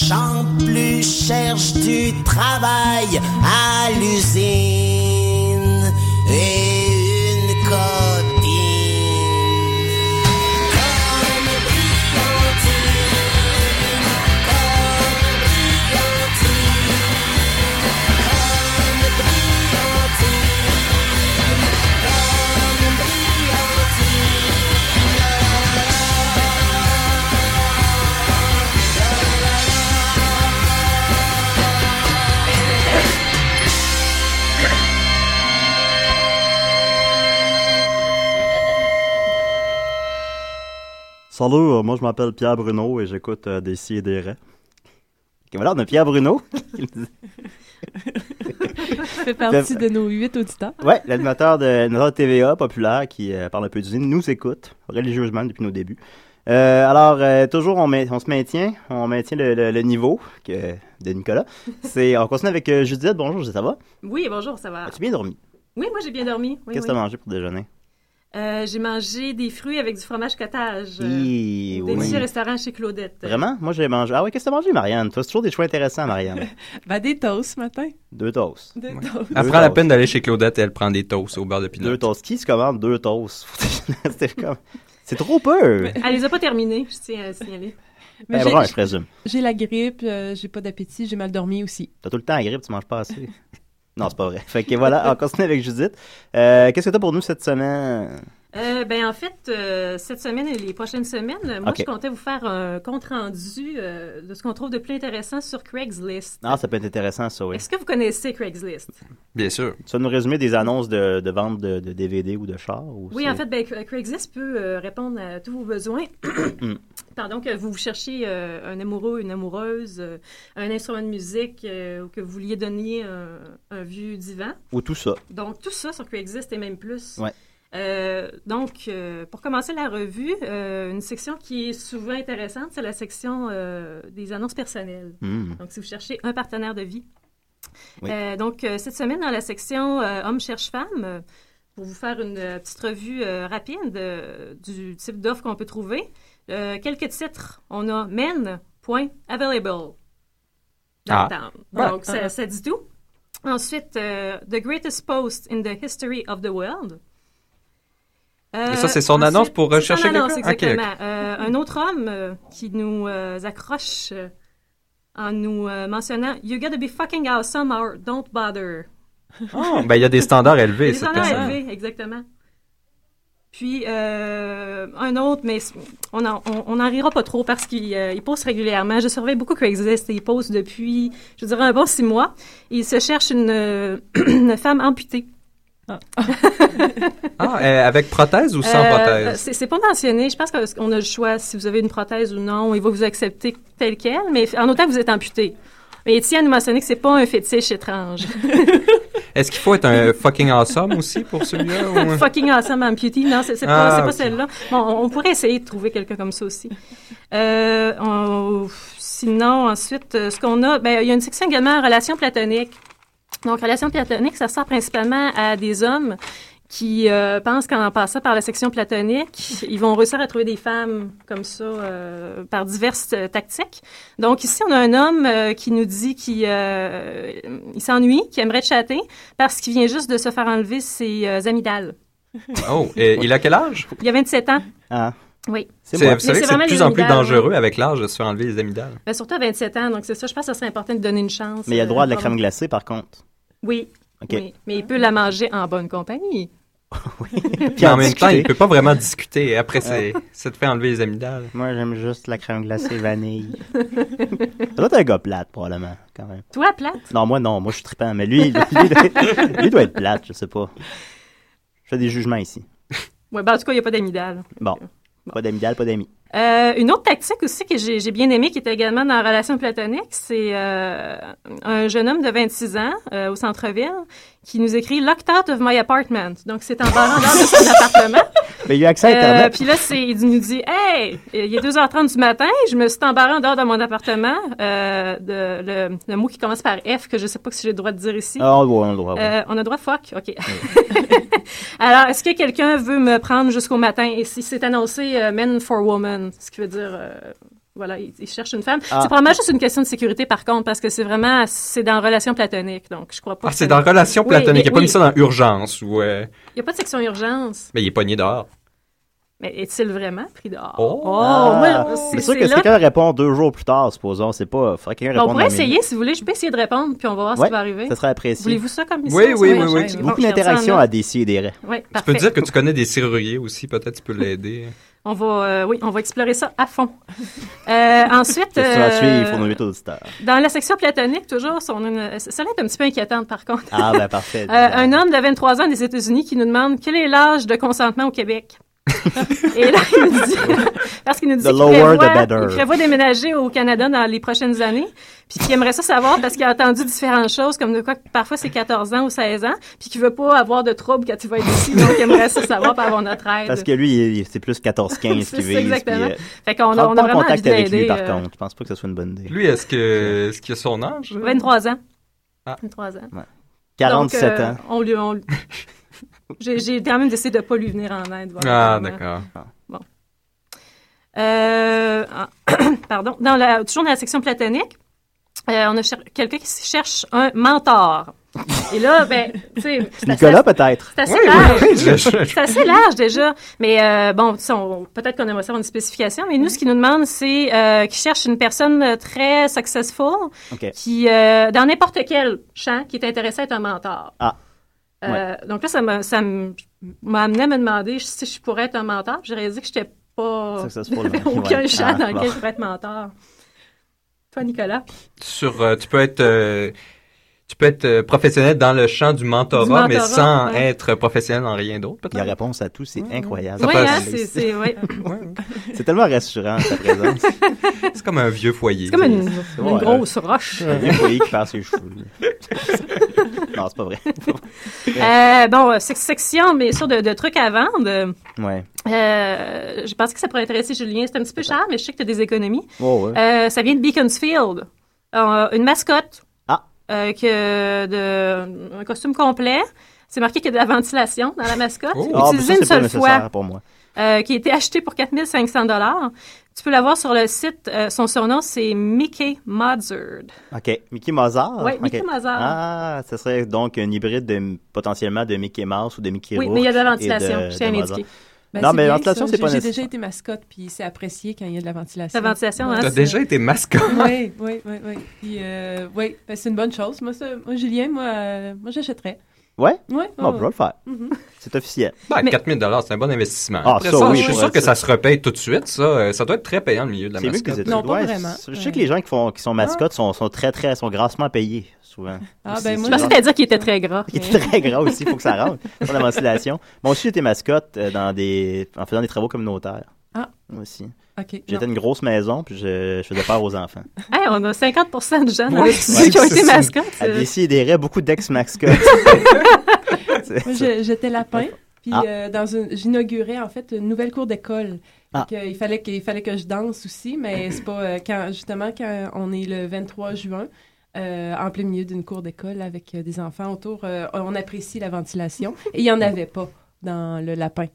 Ne chante plus, cherche du travail à l'usine Salut, euh, moi je m'appelle Pierre Bruno et j'écoute euh, des si et des raies. Ok, voilà, on a Pierre Bruno. Tu fais partie de nos huit auditeurs. ouais, l'animateur de, de TVA populaire qui euh, parle un peu d'usine, nous écoute religieusement depuis nos débuts. Euh, alors, euh, toujours, on, on se maintient, on maintient le, le- le niveau que, de Nicolas. C'est, on continue avec euh, Judith. Bonjour, ça va? Oui, bonjour, ça va. As-tu bien dormi? Oui, moi j'ai bien dormi. Oui, Qu'est-ce que oui. t'as mangé pour déjeuner? Euh, j'ai mangé des fruits avec du fromage cottage. euh, Hi, oui. Délicieux restaurant chez Claudette. Vraiment? Moi, j'ai mangé. Ah oui, qu'est-ce que t'as mangé, Marianne? Toi, c'est toujours des choix intéressants, Marianne. Ben, des toasts ce matin. Deux toasts. Des toasts. Deux Elle prend la peine d'aller chez Claudette et elle prend des toasts au beurre de pinot. Deux toasts. Qui se commande deux toasts? c'est comme... C'est trop peu! Elle les a pas terminés, je tiens à signaler. Mais Ben, j'ai- brun, je présume. J'ai la grippe, euh, j'ai pas d'appétit, j'ai mal dormi aussi. T'as tout le temps la grippe, tu manges pas assez. Non, c'est pas vrai. Fait que voilà, on continue avec Judith. Euh, qu'est-ce que t'as pour nous cette semaine? Euh, ben en fait, euh, cette semaine et les prochaines semaines, moi je comptais vous faire un compte rendu euh, de ce qu'on trouve de plus intéressant sur Craigslist. Ah, ça peut être intéressant, ça, oui. Est-ce que vous connaissez Craigslist? Bien sûr. Tu vas nous résumer des annonces de, de vente de, de DVD ou de chars? Ou Oui, en fait, ben, Cra- Craigslist peut euh, répondre à tous vos besoins. Pardon, que vous cherchiez euh, un amoureux, une amoureuse, euh, un instrument de musique, euh, ou que vous vouliez donner un, un vieux divan. Ou tout ça. Donc, tout ça sur Craigslist et même plus. Ouais. Euh, donc, euh, pour commencer la revue, euh, une section qui est souvent intéressante, c'est la section euh, des annonces personnelles. Mm. Donc, si vous cherchez un partenaire de vie. Oui. Euh, donc, euh, cette semaine, dans la section euh, Hommes cherchent femmes, euh, pour vous faire une euh, petite revue euh, rapide euh, du type d'offre qu'on peut trouver, euh, quelques titres. On a men.available. Ah. Downtown. Ouais. Donc, ça, ça dit tout. Ensuite, euh, The Greatest Post in the History of the World. Et ça, c'est son annonce pour rechercher quelqu'un? Exactement. Euh, un autre homme euh, qui nous euh, accroche euh, en nous euh, mentionnant You gotta be fucking awesome or don't bother. Oh, ben, il y a des standards élevés. Cette standards personne. élevés, exactement. Puis euh, un autre, mais on en, on, on en rira pas trop parce qu'il euh, il poste régulièrement. Je surveille beaucoup Craigslist et il poste depuis, je dirais, un bon six mois. Il se cherche une, euh, une femme amputée. Ah, euh, avec prothèse ou sans Euh, prothèse? c'est- pas mentionné. Je pense qu'on a le choix si vous avez une prothèse ou non. Il va vous accepter tel quel, mais en autant que vous êtes amputé. Mais à nous mentionner que c'est pas un fétiche étrange. Est-ce qu'il faut être un fucking awesome aussi pour celui-là? ou- Fucking awesome amputee. Non, c'est Ah, pas, ok. celle-là. Bon, on, on pourrait essayer de trouver quelqu'un comme ça aussi. Euh, on- sinon, ensuite, ce qu'on a, ben, il y a une section également relations platoniques. Donc, relations platoniques, ça sert principalement à des hommes qui euh, pensent qu'en passant par la section platonique, ils vont réussir à trouver des femmes comme ça euh, par diverses euh, tactiques. Donc ici, on a un homme euh, qui nous dit qu'il euh, il s'ennuie, qu'il aimerait chatter parce qu'il vient juste de se faire enlever ses euh, amygdales. Oh, et il a quel âge? Il a 27 ans. Ah, Oui. c'est c'est que c'est de vraiment plus en plus dangereux ouais. avec l'âge de se faire enlever les amygdales. Ben, surtout à 27 ans, donc c'est ça. Je pense que ça serait important de donner une chance. Mais il y a le droit à de la crème glacée, par contre. Oui. Oui. Mais il peut la manger en bonne compagnie. Puis en en même temps, il peut pas vraiment discuter. Après, c'est ça te fait enlever les amygdales. Moi, j'aime juste la crème glacée vanille. Ça doit être un gars plate, probablement, quand même. Toi, plate? Non, moi, non. Moi, je suis trippant. Mais lui, lui, lui, doit- lui doit être plate, je sais pas. Je fais des jugements ici. Oui, ben, en tout cas, il n'y a pas d'amygdale. Bon. Pas d'amygdale, pas d'amis. Euh, une autre tactique aussi que j'ai j'ai bien aimée, qui était également dans la relation platonique, c'est euh, un jeune homme de 26 ans euh, au centre-ville qui nous écrit « Locked out of my apartment ». Donc, c'est en barrant de son appartement. Mais il y a accès à Euh, Internet. puis là, c'est, il nous dit Hey, il est 2h30 du matin, je me suis embarré en dehors de mon appartement. Euh, de, le, le mot qui commence par F, que je sais pas si j'ai le droit de dire ici. Ah, on le droit, on le droit. oui. Euh, on a le droit fuck? OK. Alors, est-ce que quelqu'un veut me prendre jusqu'au matin? Et si c'est annoncé euh, Men for Women, ce qui veut dire euh, voilà, il, il cherche une femme. Ah. C'est probablement juste une question de sécurité, par contre, parce que c'est vraiment, c'est dans relation platonique, donc je crois pas. Ah, c'est dans relation Oui, platonique. Il mais- a pas oui. mis ça dans urgence ou. euh, Il n'y a pas de section urgence. Mais il est pogné dehors. Mais est-il vraiment pris dehors? Oh. moi, Ah, c'est c'est sûr que si là- quelqu'un répond deux jours plus tard, supposons, c'est pas. Faudrait que quelqu'un Bon, on réponde pourrait essayer, si vous voulez. Je peux essayer de répondre, puis on va voir ce qui va arriver. ça serait apprécié. Voulez-vous ça comme mission? Oui, oui, oui, oui. Bon, Beaucoup note. à décider des raies. Oui, Tu peux dire que tu connais des serruriers aussi, peut-être tu peux l'aider. On va, euh, oui, on va explorer ça à fond. Euh, ensuite, euh, dans la section platonique, toujours, on une- est un petit peu inquiétante, par contre. Ah, ben parfait. Un homme de 23 ans des États-Unis qui nous demande quel est l'âge de consentement au Québec. Et là, il nous dit, parce qu'il nous dit The qu'il lower, the prévoit, better. il prévoit déménager au Canada dans les prochaines années, puis qu'il aimerait ça savoir parce qu'il a entendu différentes choses, comme de quoi parfois c'est 14 ans ou 16 ans, puis qu'il veut pas avoir de trouble quand il va être ici, donc il aimerait ça savoir pour avoir notre aide. Parce que lui, il- c'est plus 14-15 C'est qu'il vise. exactement. puis, euh, Fait qu'on a, on pas a en vraiment contact avec lui, par euh, contre. Je pense pas que ce soit une bonne idée. Lui, est-ce que est-ce qu'il a son âge? 23 ans. Ah. 23 ans. 47 Donc, euh, ans. On lui, on lui- J'ai j'ai quand même décidé de pas lui venir en aide. voilà, Ah, d'accord. Bon. Euh, ah, pardon. Dans la, toujours dans la section platonique, euh, on a cher- quelqu'un qui cherche un mentor. Et là, ben, tu sais, c'est Nicolas, assez- peut-être. C'est assez Oui, large. oui, je- je- C'est assez large déjà. Mais euh, bon, tu sais, on- peut-être qu'on aimerait savoir une spécification. Mais nous, ce qu'il nous demande, c'est euh, qu'il cherche une personne très successful, qui, euh, dans n'importe quel champ, qui est intéressé à être un mentor. Ah. Euh, Donc là, ça m'a ça me- m'a amené à me demander si je pourrais être un mentor. J'ai réalisé que je n'étais pas aucun ouais. champ Ah, dans bon. lequel je pourrais être mentor. Toi, Nicolas? Sur, euh, tu peux être, euh, tu peux être euh, professionnel dans le champ du mentorat, Du mentorat, mais sans ouais. être professionnel en rien d'autre, Il y a peut-être. réponse à tout, c'est incroyable. Oui, passe. hein, c'est c'est- ouais. C'est tellement rassurant, sa présence. C'est comme un vieux foyer. C'est comme une, grosse roche. Un vieux foyer qui perd ses cheveux. non, c'est pas vrai. Euh, bon, euh, sec- section, bien sûr, de, de trucs à vendre. Ouais. Euh, je pense que ça pourrait intéresser Julien. C'est un petit peu cher, mais je sais que tu as des économies. Oh, ouais. Euh, ça vient de Beaconsfield. Euh, une mascotte. Euh, que de, un costume complet. C'est marqué qu'il y a de la ventilation dans la mascotte. Oh. Ah, Utilisée ça, une seule fois. pour moi. euh, qui a été acheté pour 4500 dollars. Tu peux la voir sur le site. euh, son surnom, c'est Mickey Mozart. OK. Mickey Mozart? Oui. Mickey Mozart. Ah, ce serait donc un hybride de, potentiellement de Mickey Mouse ou de Mickey oui, Rourke mais il y a de la ventilation, de- je tiens à. Ben, Non, mais bien, ventilation, c'est pas J'ai- J'ai nécessaire. déjà été mascotte, puis c'est apprécié quand il y a de la ventilation. La ventilation, hein, Ouais. T'as déjà été mascotte? Oui, oui, oui, oui. Puis, euh, oui, ben, c'est une bonne chose. Moi, ça- moi Julien, moi, euh, moi j'achèterais. Ouais? Oui, Bon, je vais le faire. Mhm. C'est officiel. Ben, Mais- 4000 dollars, c'est un bon investissement. Ah, Après ça, ça, oui, je suis sûr que ça. se repaye tout de suite. Ça, Euh, ça doit être très payant le milieu de la C'est mieux que les mascotte. Non, pas Ouais, vraiment. Je sais que les gens qui, font, qui sont mascottes sont, sont très, très, sont grassement payés, souvent. Ah, Aussi, ben, moi, Je pensais t'allais dire qu'il était très gras. qui est très gras aussi, il faut que ça rentre pour la ventilation. Moi aussi, j'étais mascotte euh, dans des, en faisant des travaux communautaires. Ah. Moi aussi. J'étais une grosse maison, puis je, je faisais peur aux enfants. Hey, on a 50 de Ouais, ouais, qui ont été mascottes. À euh. décider, beaucoup d'ex-mascottes. Moi, j'étais lapin. Puis Ah. euh, dans une, j'inaugurais en fait une nouvelle cour d'école. Ah. Il fallait qu'il fallait que je danse aussi, mais c'est pas euh, quand justement quand on est le 23 juin. euh, en plein milieu d'une cour d'école avec euh, des enfants autour, euh, on apprécie la ventilation et il n'y en avait pas dans le lapin.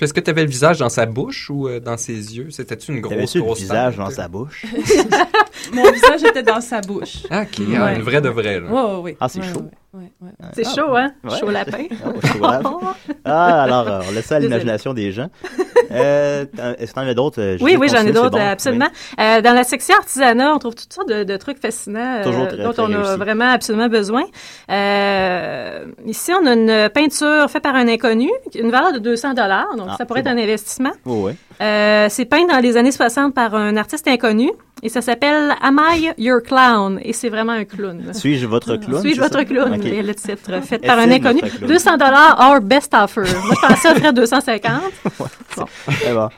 Est-ce que tu avais le visage dans sa bouche ou euh, dans ses yeux? C'était-tu une grosse, T'avais-tu le grosse visage dans sa bouche? Mon visage était dans sa bouche. Ah, OK. ah, Ouais. une vraie de vraie, là. Ouais, ouais. Ah, c'est Ouais, chaud. ouais, ouais, ouais. C'est chaud, hein? Ouais. Chaud lapin. Oh, brave. Ah, alors, euh, on laisse ça à l'imagination des gens. Euh, Est-ce que t'en as d'autres? euh, Oui, oui, j'en ai d'autres, bon. absolument. Euh, dans la section artisanat, on trouve toutes sortes de, de trucs fascinants euh, Toujours très, dont très on a vraiment absolument besoin. Euh, ici, on a une peinture faite par un inconnu, une valeur de 200 dollars, donc Ah, ça pourrait être un investissement. Oui, oui. Euh, c'est peint dans les années 60 par un artiste inconnu et ça s'appelle Am I Your Clown? Et c'est vraiment un clown. Suis-je votre clown? Suis-je votre clown? Ok. Et le titre, fait par un inconnu. notre clown? 200 dollars or best offer. Moi, je pensais offrir 250. Eh ben,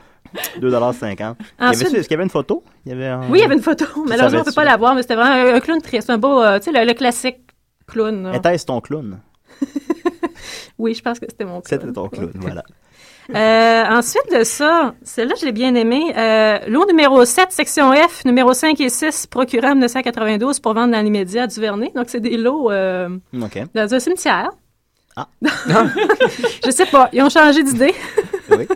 2,50 Y Ensuite- Est-ce qu'il y avait une photo? Il y avait un- Oui, il y avait une photo. Malheureusement, on peut savais-tu? pas la voir, mais c'était vraiment un, un clown triste. Un beau, euh, tu sais, le, le classique clown. Était-ce ton clown? Oui, je pense que c'était mon clown. C'était ton clown, voilà. Euh, ensuite de ça, celle-là, je l'ai bien aimée. Euh, lot numéro 7, section F, numéro 5 et 6, procureur 1992 pour vendre dans l'immédiat à Duvernay. Donc, c'est des lots euh, dans un cimetière. Ah. je sais pas, ils ont changé d'idée. Oui.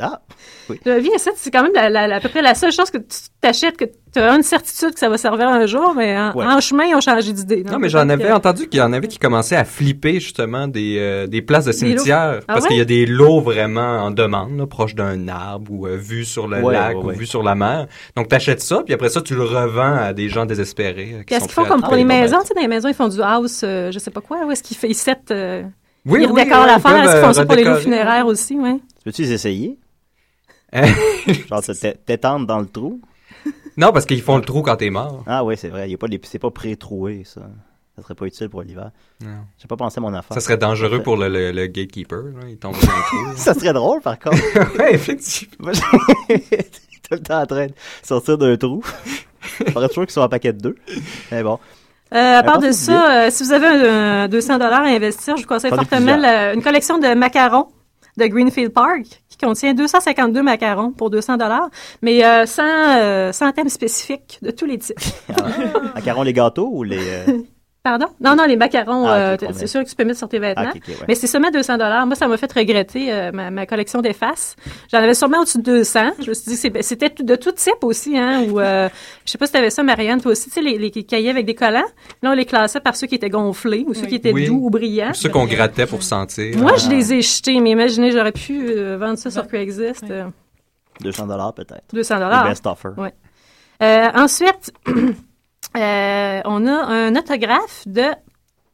Ah, oui. La vie, ça, c'est quand même la- la- la- à peu près la seule chose que tu t'achètes, que tu as une certitude que ça va servir un jour, mais en, Ouais. en chemin, ils ont changé d'idée. Non, mais j'en avais entendu qu'il y en avait qui commençaient à flipper justement des, euh, des places de cimetières. Ah parce ouais? qu'il y a des lots vraiment en demande, là, proches d'un arbre ou euh, vue sur le Ouais, lac ouais, ou vue sur la mer. Donc, t'achètes ça, puis après ça, tu le revends à des gens désespérés. euh, qui Qu'est-ce qu'ils font comme pour les maisons? Tu sais, dans les maisons, ils font du house, euh, je sais pas quoi. Où est-ce qu'ils fait, ils settent, euh, Oui, ils oui, redécorent l'affaire. Est-ce qu'ils font ça pour les lots funéraires aussi, ouais? Peux-tu les essayer? Genre, te- te- t'étendre dans le trou? Non, parce qu'ils font le trou quand t'es mort. Ah oui, c'est vrai. Il y a pas les- C'est pas pré-troué, ça. Ça serait pas utile pour l'hiver. Non. J'ai pas pensé à mon affaire. Ça serait dangereux pour le, le- le gatekeeper. Là. Il tombe dans un trou. Ça serait drôle, par contre. ouais, effectivement. Tout le temps en train de sortir d'un trou. Faudrait toujours qu'ils soient en paquet de deux. Mais bon. Euh, à part de ça, euh, si vous avez un, un 200 dollars à investir, je vous conseille fortement la- une collection de macarons de Greenfield Park qui contient 252 macarons pour 200 dollars, mais euh, sans, euh, sans thème spécifique de tous les types. Macarons les gâteaux ou les. Pardon? Non, non, les macarons, Ah, euh, c'est sûr que tu peux mettre sur tes vêtements. Ah, ouais. Mais c'est seulement 200 dollars. Moi, ça m'a fait regretter euh, ma, ma collection d'effaces. J'en avais sûrement au-dessus de 200. Je me suis dit, c'est- c'était de tout type aussi, hein, ou euh, je sais pas si tu avais ça, Marianne, toi aussi, tu sais, les, les cahiers avec des collants. Là, on les classait par ceux qui étaient gonflés ou ceux Oui. qui étaient Oui. doux ou brillants. Ceux qu'on grattait pour sentir. Moi, je les ai jetés, mais imaginez, j'aurais pu euh, vendre ça sur Craigslist. Oui. euh, 200 dollars peut-être. 200 Le dollars. best offer. Ouais. Euh, ensuite, euh, on a un autographe de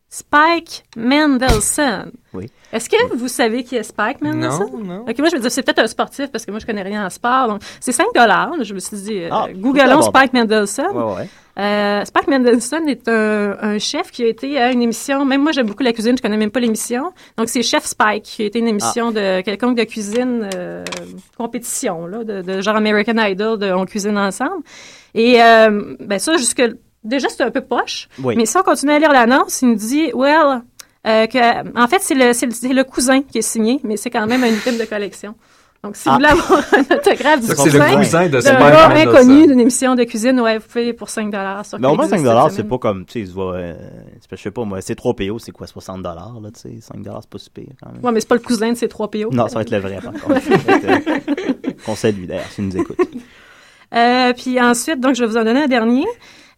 Spike Mendelssohn. Oui. Est-ce que vous savez qui est Spike Mendelssohn? Non, non. Ok, moi je me dis c'est peut-être un sportif parce que moi je connais rien en sport. Donc c'est 5 dollars. Je me suis dit euh, Ah, googlons Spike Mendelssohn. Ouais, ouais. Euh, Spike Mendelssohn est un, un chef qui a été à une émission. Même moi j'aime beaucoup la cuisine, je connais même pas l'émission. Donc c'est Chef Spike qui a été une émission de quelconque de cuisine euh, compétition là, de, de genre American Idol, de on cuisine ensemble. Et euh, ben ça jusque déjà c'est un peu poche. Oui. Mais si on continue à lire l'annonce, il nous dit well euh, que en fait c'est le, c'est le c'est le cousin qui est signé, mais c'est quand même un item de collection. Donc si Ah. vous voulez avoir un autographe du C'est le cousin, cousin de Mendelssohn. inconnu d'une émission de cuisine, ouais, vous pouvez pour 5 dollars sur Mais au moins Craigslist 5 dollars, cette c'est pas comme, tu sais, il se voit, euh, je sais pas, moi, c'est 3 PO, c'est quoi, 60 dollars, là, tu sais, 5 dollars, c'est pas super, quand même. Ouais, mais c'est pas le cousin de ces trois PO. Non, ça va être le vrai, par contre. Euh, Qu'on salue, d'ailleurs, s'il nous écoute. Euh, puis ensuite, donc, je vais vous en donner un dernier.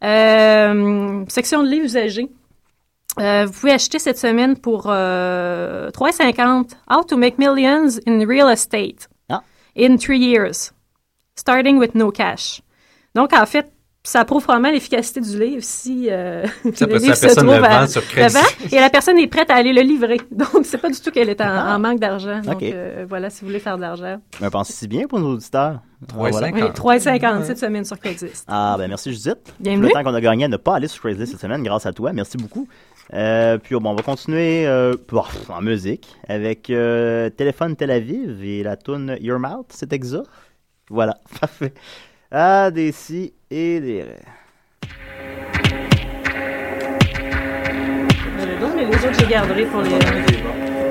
Euh, section de livres usagés. Euh, vous pouvez acheter cette semaine pour euh, 3,50 How to make millions in real estate Ah. in three years, starting with no cash. Donc, en fait, ça prouve vraiment l'efficacité du livre si euh, Ça, le après ça, livre la se personne trouve le à- vend sur Craigslist. le vend et la personne est prête à aller le livrer. Donc, c'est pas du tout qu'elle est en, en manque d'argent. Donc, euh, voilà, si vous voulez faire de l'argent. Mais pensez-y bien pour nos auditeurs. Ouais, Voilà. cinq. Oui, 3,50 cette semaine sur Craigslist. Ah, ben merci Judith. Bienvenue. Le temps qu'on a gagné à ne pas aller sur Craigslist cette semaine, grâce à toi. Merci beaucoup. Euh, puis bon, on va continuer euh, en musique avec euh, Téléphone Tel Aviv et la tune Your Mouth, c'est exa. Voilà, parfait. Ah, des si et des ré. Donc, mais les autres, je les garderai pour les.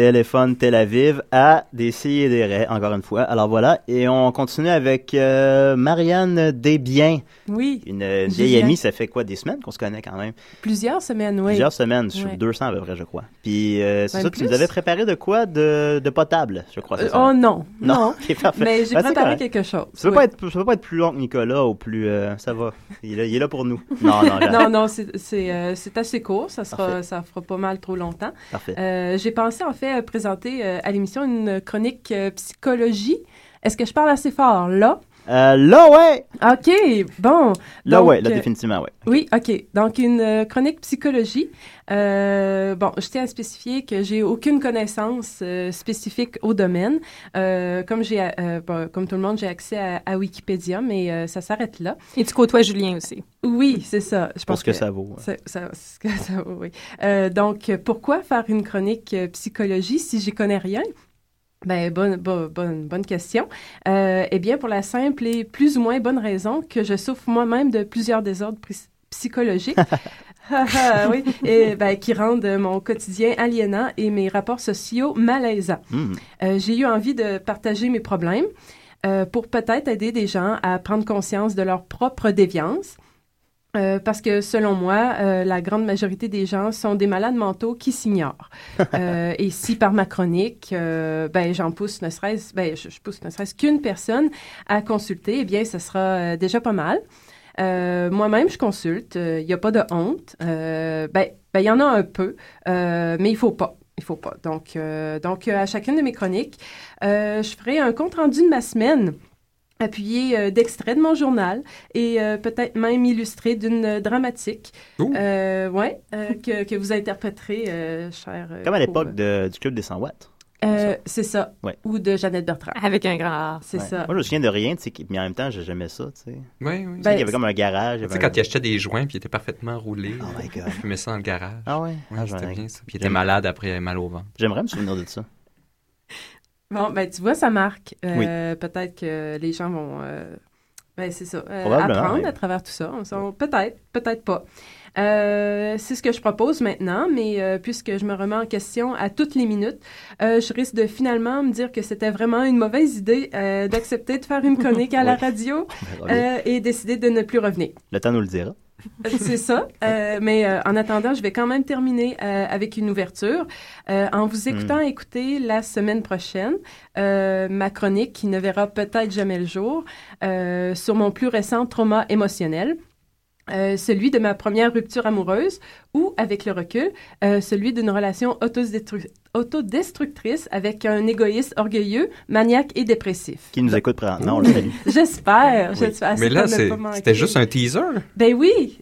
Téléphone Tel Aviv à des et des raies, encore une fois. Alors voilà, et on continue avec euh, Marianne Desbiens, Oui, une, une vieille amie, ça fait quoi, des semaines qu'on se connaît quand même? plusieurs semaines, oui. Plusieurs semaines, sur Ouais. 200 à peu près, je crois. Puis euh, c'est ça, tu nous plus. avais préparé de quoi? De, de potable, je crois, Euh, ça? oh non, non. Mais j'ai Ben, préparé quelque chose. Ça oui. ça peut pas être plus long que Nicolas ou plus... euh, ça va. Il est, là, il est là pour nous. Non, non, Non, non, c'est euh, assez court. Ça sera, Parfait. ça fera pas mal trop longtemps. Parfait. Euh, J'ai pensé en fait euh, présenter euh, à l'émission une chronique euh, psychologie. Est-ce que je parle assez fort là? Euh, là, ouais! OK, bon. Là, Donc, ouais, là, euh, définitivement, ouais. Oui, OK. Donc, une euh, chronique psychologie. Euh, bon, je tiens à spécifier que j'ai aucune connaissance euh, spécifique au domaine. Euh, comme j'ai, euh, bon, comme tout le monde, j'ai accès à, à Wikipédia, mais euh, ça s'arrête là. Et tu côtoies Julien aussi. Oui, c'est ça. Je pense que ça vaut. ça, ça, ce que ça vaut, oui. Euh, donc, pourquoi faire une chronique psychologie si j'y connais rien? Ben, bonne, bonne, bonne, question. Euh, eh bien, pour la simple et plus ou moins bonne raison que je souffre moi-même de plusieurs désordres psychologiques. Ah, ah, oui, et, ben, qui rendent mon quotidien aliénant et mes rapports sociaux malaisants. Hmm. Euh, j'ai eu envie de partager mes problèmes euh, pour peut-être aider des gens à prendre conscience de leur propre déviance. Euh, parce que selon moi, euh, la grande majorité des gens sont des malades mentaux qui s'ignorent. Euh, et si par ma chronique, ben j'en pousse ne serait-ce, ben je, je pousse ne serait-ce qu'une personne à consulter, eh bien, ce sera déjà pas mal. Moi-même, je consulte. Il n'y a pas de honte. Ben, ben, il y en a un peu, mais il faut pas. Il faut pas. Donc, donc à chacune de mes chroniques, je ferai un compte rendu de ma semaine appuyé euh, d'extraits de mon journal et euh, peut-être même illustré d'une euh, dramatique euh, ouais, euh, que, que vous interpréterez, euh, cher. euh, Comme à l'époque pour- de- du Club des 100 watts. Euh, c'est ça. Ouais. Ou de Jeannette Bertrand. Avec un grand A. C'est Ouais. ça. Moi, je me souviens de rien, tu sais, qui- mais en même temps, j'ai jamais ça, tu sais. Oui, oui. Ben, il y avait comme un garage. tu sais, quand un- il achetait des joints puis il était parfaitement roulé, Oh my God. il fumait ça dans le garage. Ah ouais? Ouais, Ah, c'était bien ça. Puis il était J'aime- malade après, il avait mal au ventre. J'aimerais me souvenir de ça. Bon, ben tu vois, ça marque. Euh, Peut-être que les gens vont. euh, ben c'est ça. euh, apprendre à travers tout ça. Peut-être, peut-être pas. C'est ce que je propose maintenant, mais puisque je me remets en question à toutes les minutes, je risque de finalement me dire que c'était vraiment une mauvaise idée d'accepter de faire une chronique à la Oui. radio euh, et décider de ne plus revenir. Le temps nous le dira. C'est ça. Euh, mais euh, en attendant, je vais quand même terminer euh, avec une ouverture. En vous écoutant écouter la semaine prochaine ma chronique qui ne verra peut-être jamais le jour sur mon plus récent trauma émotionnel. Celui de ma première rupture amoureuse ou, avec le recul, euh, celui d'une relation autodestru- autodestructrice avec un égoïste orgueilleux, maniaque et dépressif. Qui nous écoute présentement, on le salue. J'espère. Oui. j'espère. Mais là, pas c'était juste un teaser. Ben oui.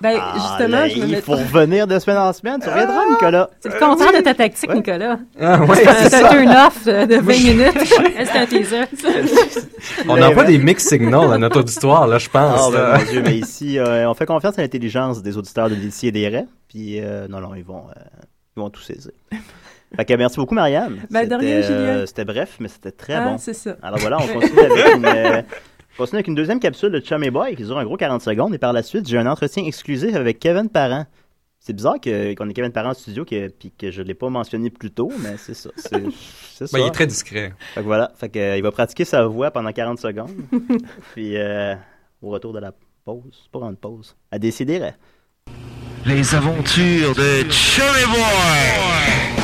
Ben Ah, justement, là, je me il faut revenir de semaine en semaine. Tu reviendras, Nicolas. C'est le contraire de ta tactique, Ouais. Nicolas. Ah ouais, C'est c'est un turn-off de 20 minutes. C'est un teaser. On n'envoie des mix signals à notre auditoire, là, je pense. Ah, ben, là. mon Dieu, mais ici, euh, on fait confiance à l'intelligence des auditeurs de d'ici et des raies. Puis, euh, non, non, ils vont, euh, ils vont tout saisir. Fait que merci beaucoup, Marianne. Ben, de rien, C'était, Julien. C'était bref, mais c'était très Ah, bon. c'est ça. Alors voilà, on continue avec une, euh, on continue avec une deuxième capsule de Chummy Boy qui dure un gros 40 secondes. Et par la suite, j'ai un entretien exclusif avec Kevin Parent. C'est bizarre que- qu'on ait Kevin Parent en studio que, puis que je ne l'ai pas mentionné plus tôt, mais c'est ça. C'est, c'est ça. Ben, il est très discret. Fait que voilà. Fait que, euh, il va pratiquer sa voix pendant 40 secondes. puis euh, au retour de la pause, pas une pause, à décider. Les aventures de Chummy Boy.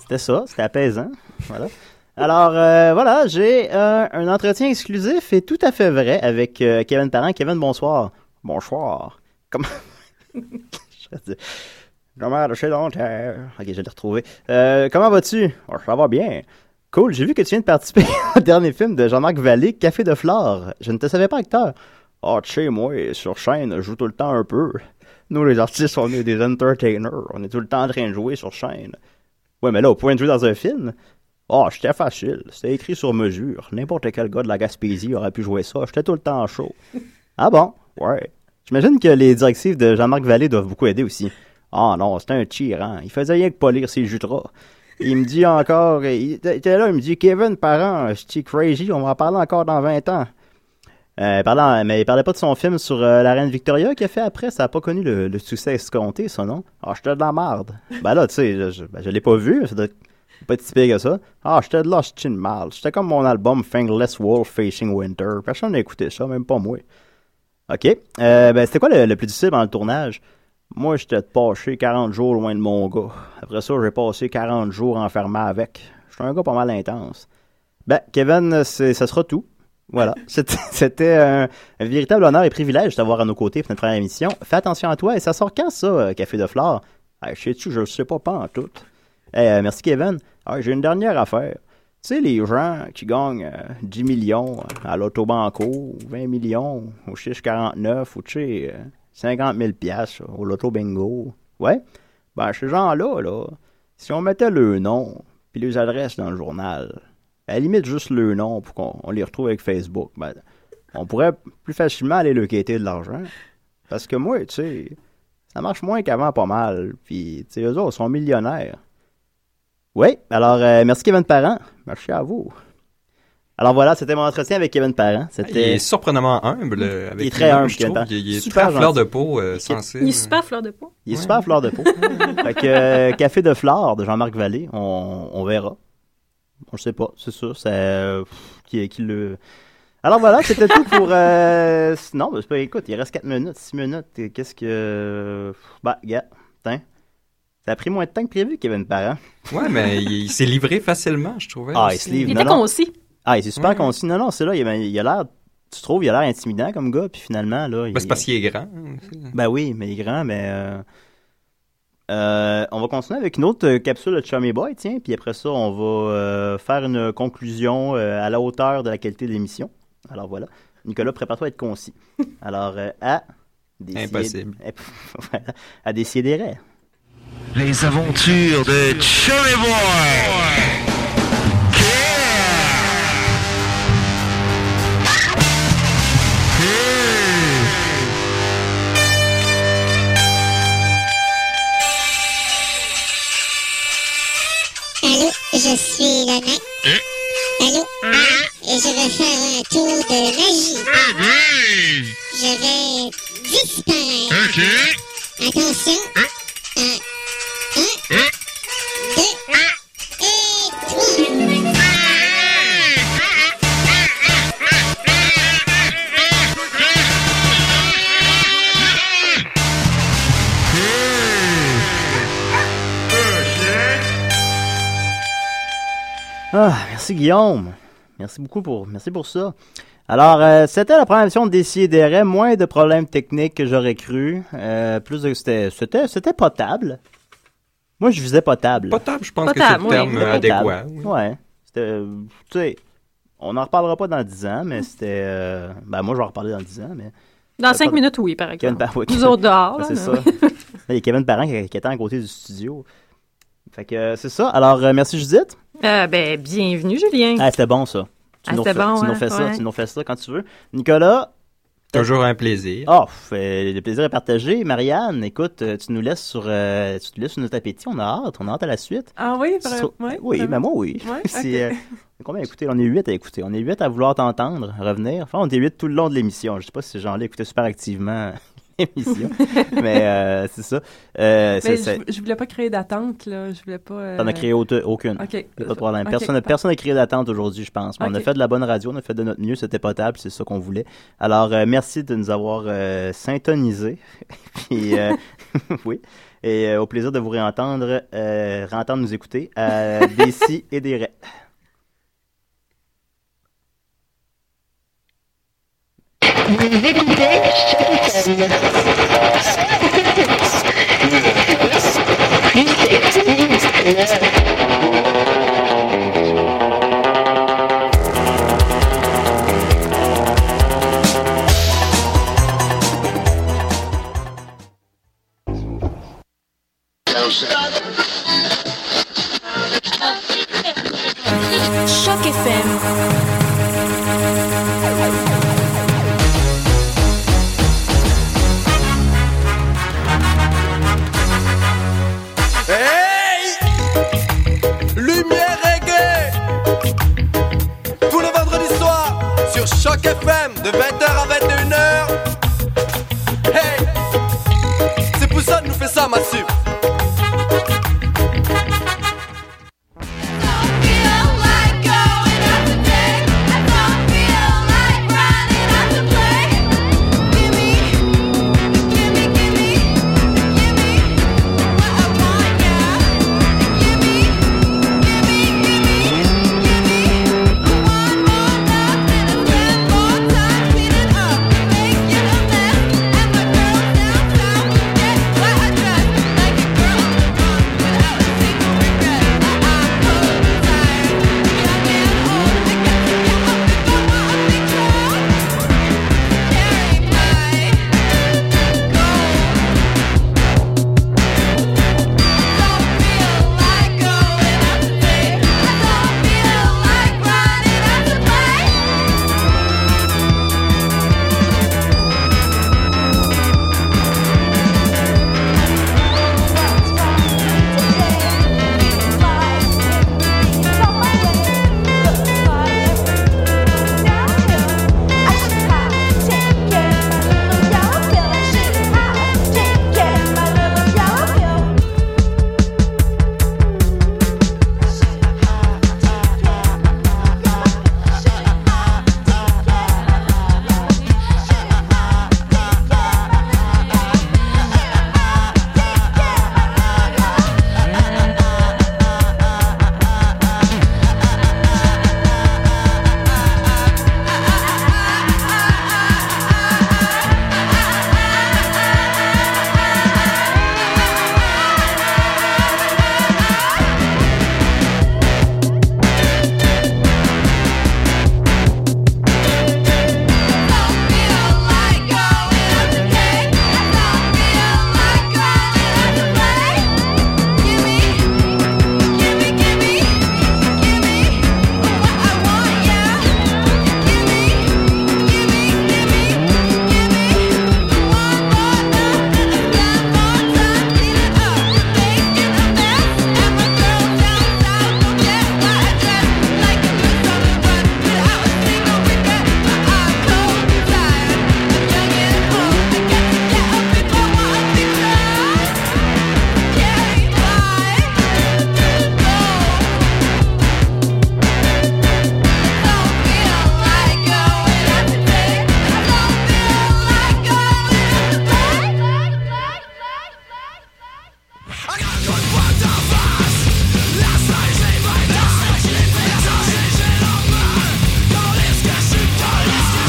C'était ça, c'était apaisant. Voilà. Alors euh, voilà, j'ai euh, un entretien exclusif et tout à fait vrai avec euh, Kevin Parent. Kevin, bonsoir. Bonsoir. Comment Comment de chez. Ok, je vais le retrouver. Comment vas-tu? Oh, Ça va bien. Cool, j'ai vu que tu viens de participer au dernier film de Jean-Marc Vallée, Café de Flore. Je ne te savais pas acteur. Ah, tu sais, moi, sur chaîne, je joue tout le temps un peu. Nous, les artistes, on est des entertainers. On est tout le temps en train de jouer sur chaîne. Ouais, mais là, au point de jouer dans un film, ah, c'était facile. C'était écrit sur mesure. N'importe quel gars de la Gaspésie aurait pu jouer ça. J'étais tout le temps chaud. Ah bon? Ouais. J'imagine que les directives de Jean-Marc Vallée doivent beaucoup aider aussi. Ah non, c'était un tyran. Il faisait rien que polir ses jutras. Il me dit encore, il était là, il me dit, Kevin Parent, je crazy, on va en parler encore dans 20 ans. Euh, parlant, mais il parlait pas de son film sur euh, la reine Victoria qu'il a fait après. Ça a pas connu le, succès escompté, ça, non? Ah, j'étais de la merde. ben là, tu sais, je, ben, je l'ai pas vu, ça doit être pas si pire que ça. Ah, j'étais de là, j'étais une merde. C'était comme mon album Fangless Wolf Facing Winter. Personne n'a écouté ça, même pas moi. OK. Euh, ben, c'était quoi le, le plus difficile dans le tournage? Moi, j'étais passé 40 jours loin de mon gars. Après ça, j'ai passé 40 jours enfermé avec. J'étais un gars pas mal intense. Ben, Kevin, ça sera tout. Voilà. C'était un, un véritable honneur et privilège de t'avoir à nos côtés pour notre première émission. Fais attention à toi. Et ça sort quand, ça, euh, Café de Flore? Je sais-tu, je le sais pas, pas en tout. Eh, euh, merci, Kevin. Ah, j'ai une dernière affaire. Tu sais, les gens qui gagnent euh, 10 millions à l'autobanco, ou 20 millions au chiche 49, ou tu sais, euh, 50 000 piastres au loto bingo. Ouais. Ben, ces gens-là, là, si on mettait le nom puis les adresses dans le journal, à la limite juste le nom pour qu'on on les retrouve avec Facebook, ben, on pourrait plus facilement aller le quêter de l'argent. Parce que moi, tu sais, ça marche moins qu'avant pas mal. Puis, tu sais, eux autres sont millionnaires. Oui, alors, euh, merci Kevin Parent. Merci à vous. Alors voilà, c'était mon entretien avec Kevin Parent. Il C'était est surprenamment humble. euh, Avec Il est très humble, Kevin. Parent. Il, il est Super très fleur de peau, euh, sensible. Il est super fleur de peau. Il est super fleur de peau. fait que euh, Café de Flore de Jean-Marc Vallée, on, on verra. On ne sait pas, c'est sûr. C'est euh, pff, qui, qui le. Alors voilà, c'était tout pour. Euh, non, mais c'est pas. Écoute, il reste 4 minutes, 6 minutes. Qu'est-ce que. Bah, gars, tiens. Ça a pris moins de temps que prévu, Kevin Parent. Ouais, mais il, il s'est livré facilement, je trouvais. Ah, il se livre. Il était non. concis. Ah, il est super Ouais. concis. Non, non, c'est là. Il, a- il a l'air. Tu trouves, il a l'air intimidant comme gars, puis finalement, là. Ben, il- c'est parce qu'il est grand. Ben oui, mais il est grand, mais. euh, euh, on va continuer avec une autre euh, capsule de Chummy Boy, tiens, puis après ça, on va euh, faire une conclusion euh, à la hauteur de la qualité de l'émission. Alors voilà. Nicolas, prépare-toi à être concis. Alors, euh, à. décider- Impossible. voilà, à décider. Les aventures de Chummy Boy. De magie. Je vais disparaître. Attention. Un, un, deux, et trois. Ah, merci Guillaume. Merci beaucoup pour, merci pour ça. Alors, euh, c'était la première émission de Décideret, moins de problèmes techniques que j'aurais cru. Euh, plus de, c'était, c'était, c'était potable. Moi, je visais potable. Potable, je pense Potable, que c'est le oui. terme Potable. adéquat. oui. Ouais. C'était, euh, tu sais, on n'en reparlera pas dans 10 ans, mais c'était, euh, ben moi, je vais en reparler dans 10 ans, mais. Dans Euh, cinq pas- minutes, oui, par Kevin exemple. Parent, ouais, Nous Kevin- autres dehors. C'est ça. Il y a Kevin Parent qui, qui était à côté du studio. Fait que c'est ça. Alors, merci Judith. Euh, ben, bienvenue, Julien. Ah, c'était bon ça. Tu Ah, nous bon, tu nous hein? fais ça, Ouais. tu nous fais ça quand tu veux. Nicolas, Toujours un plaisir. oh, le plaisir est partagé. Marianne, écoute, euh, tu nous laisses sur, euh, tu te laisses sur notre appétit. On a hâte, on a hâte à la suite. Ah oui, vraiment? Ouais, oui, vraiment? mais moi oui. Ouais, euh, combien à écouter? On est huit à écouter. On est huit à vouloir t'entendre, revenir. Enfin, on était huit tout le long de l'émission. Je sais pas si ces gens-là écoutaient super activement l'émission, mais euh, c'est ça. Euh, Mais je, je voulais pas créer d'attente, là. Je voulais pas. euh, T'en as créé aucune. Pas de problème. Personne n'a personne créé d'attente aujourd'hui, je pense. Mais On a fait de la bonne radio, on a fait de notre mieux, c'était potable, c'est ça qu'on voulait. Alors, euh, merci de nous avoir syntonisés. Puis, oui. Et au plaisir de vous réentendre, euh, réentendre nous écouter à des si et des ré. Yeah.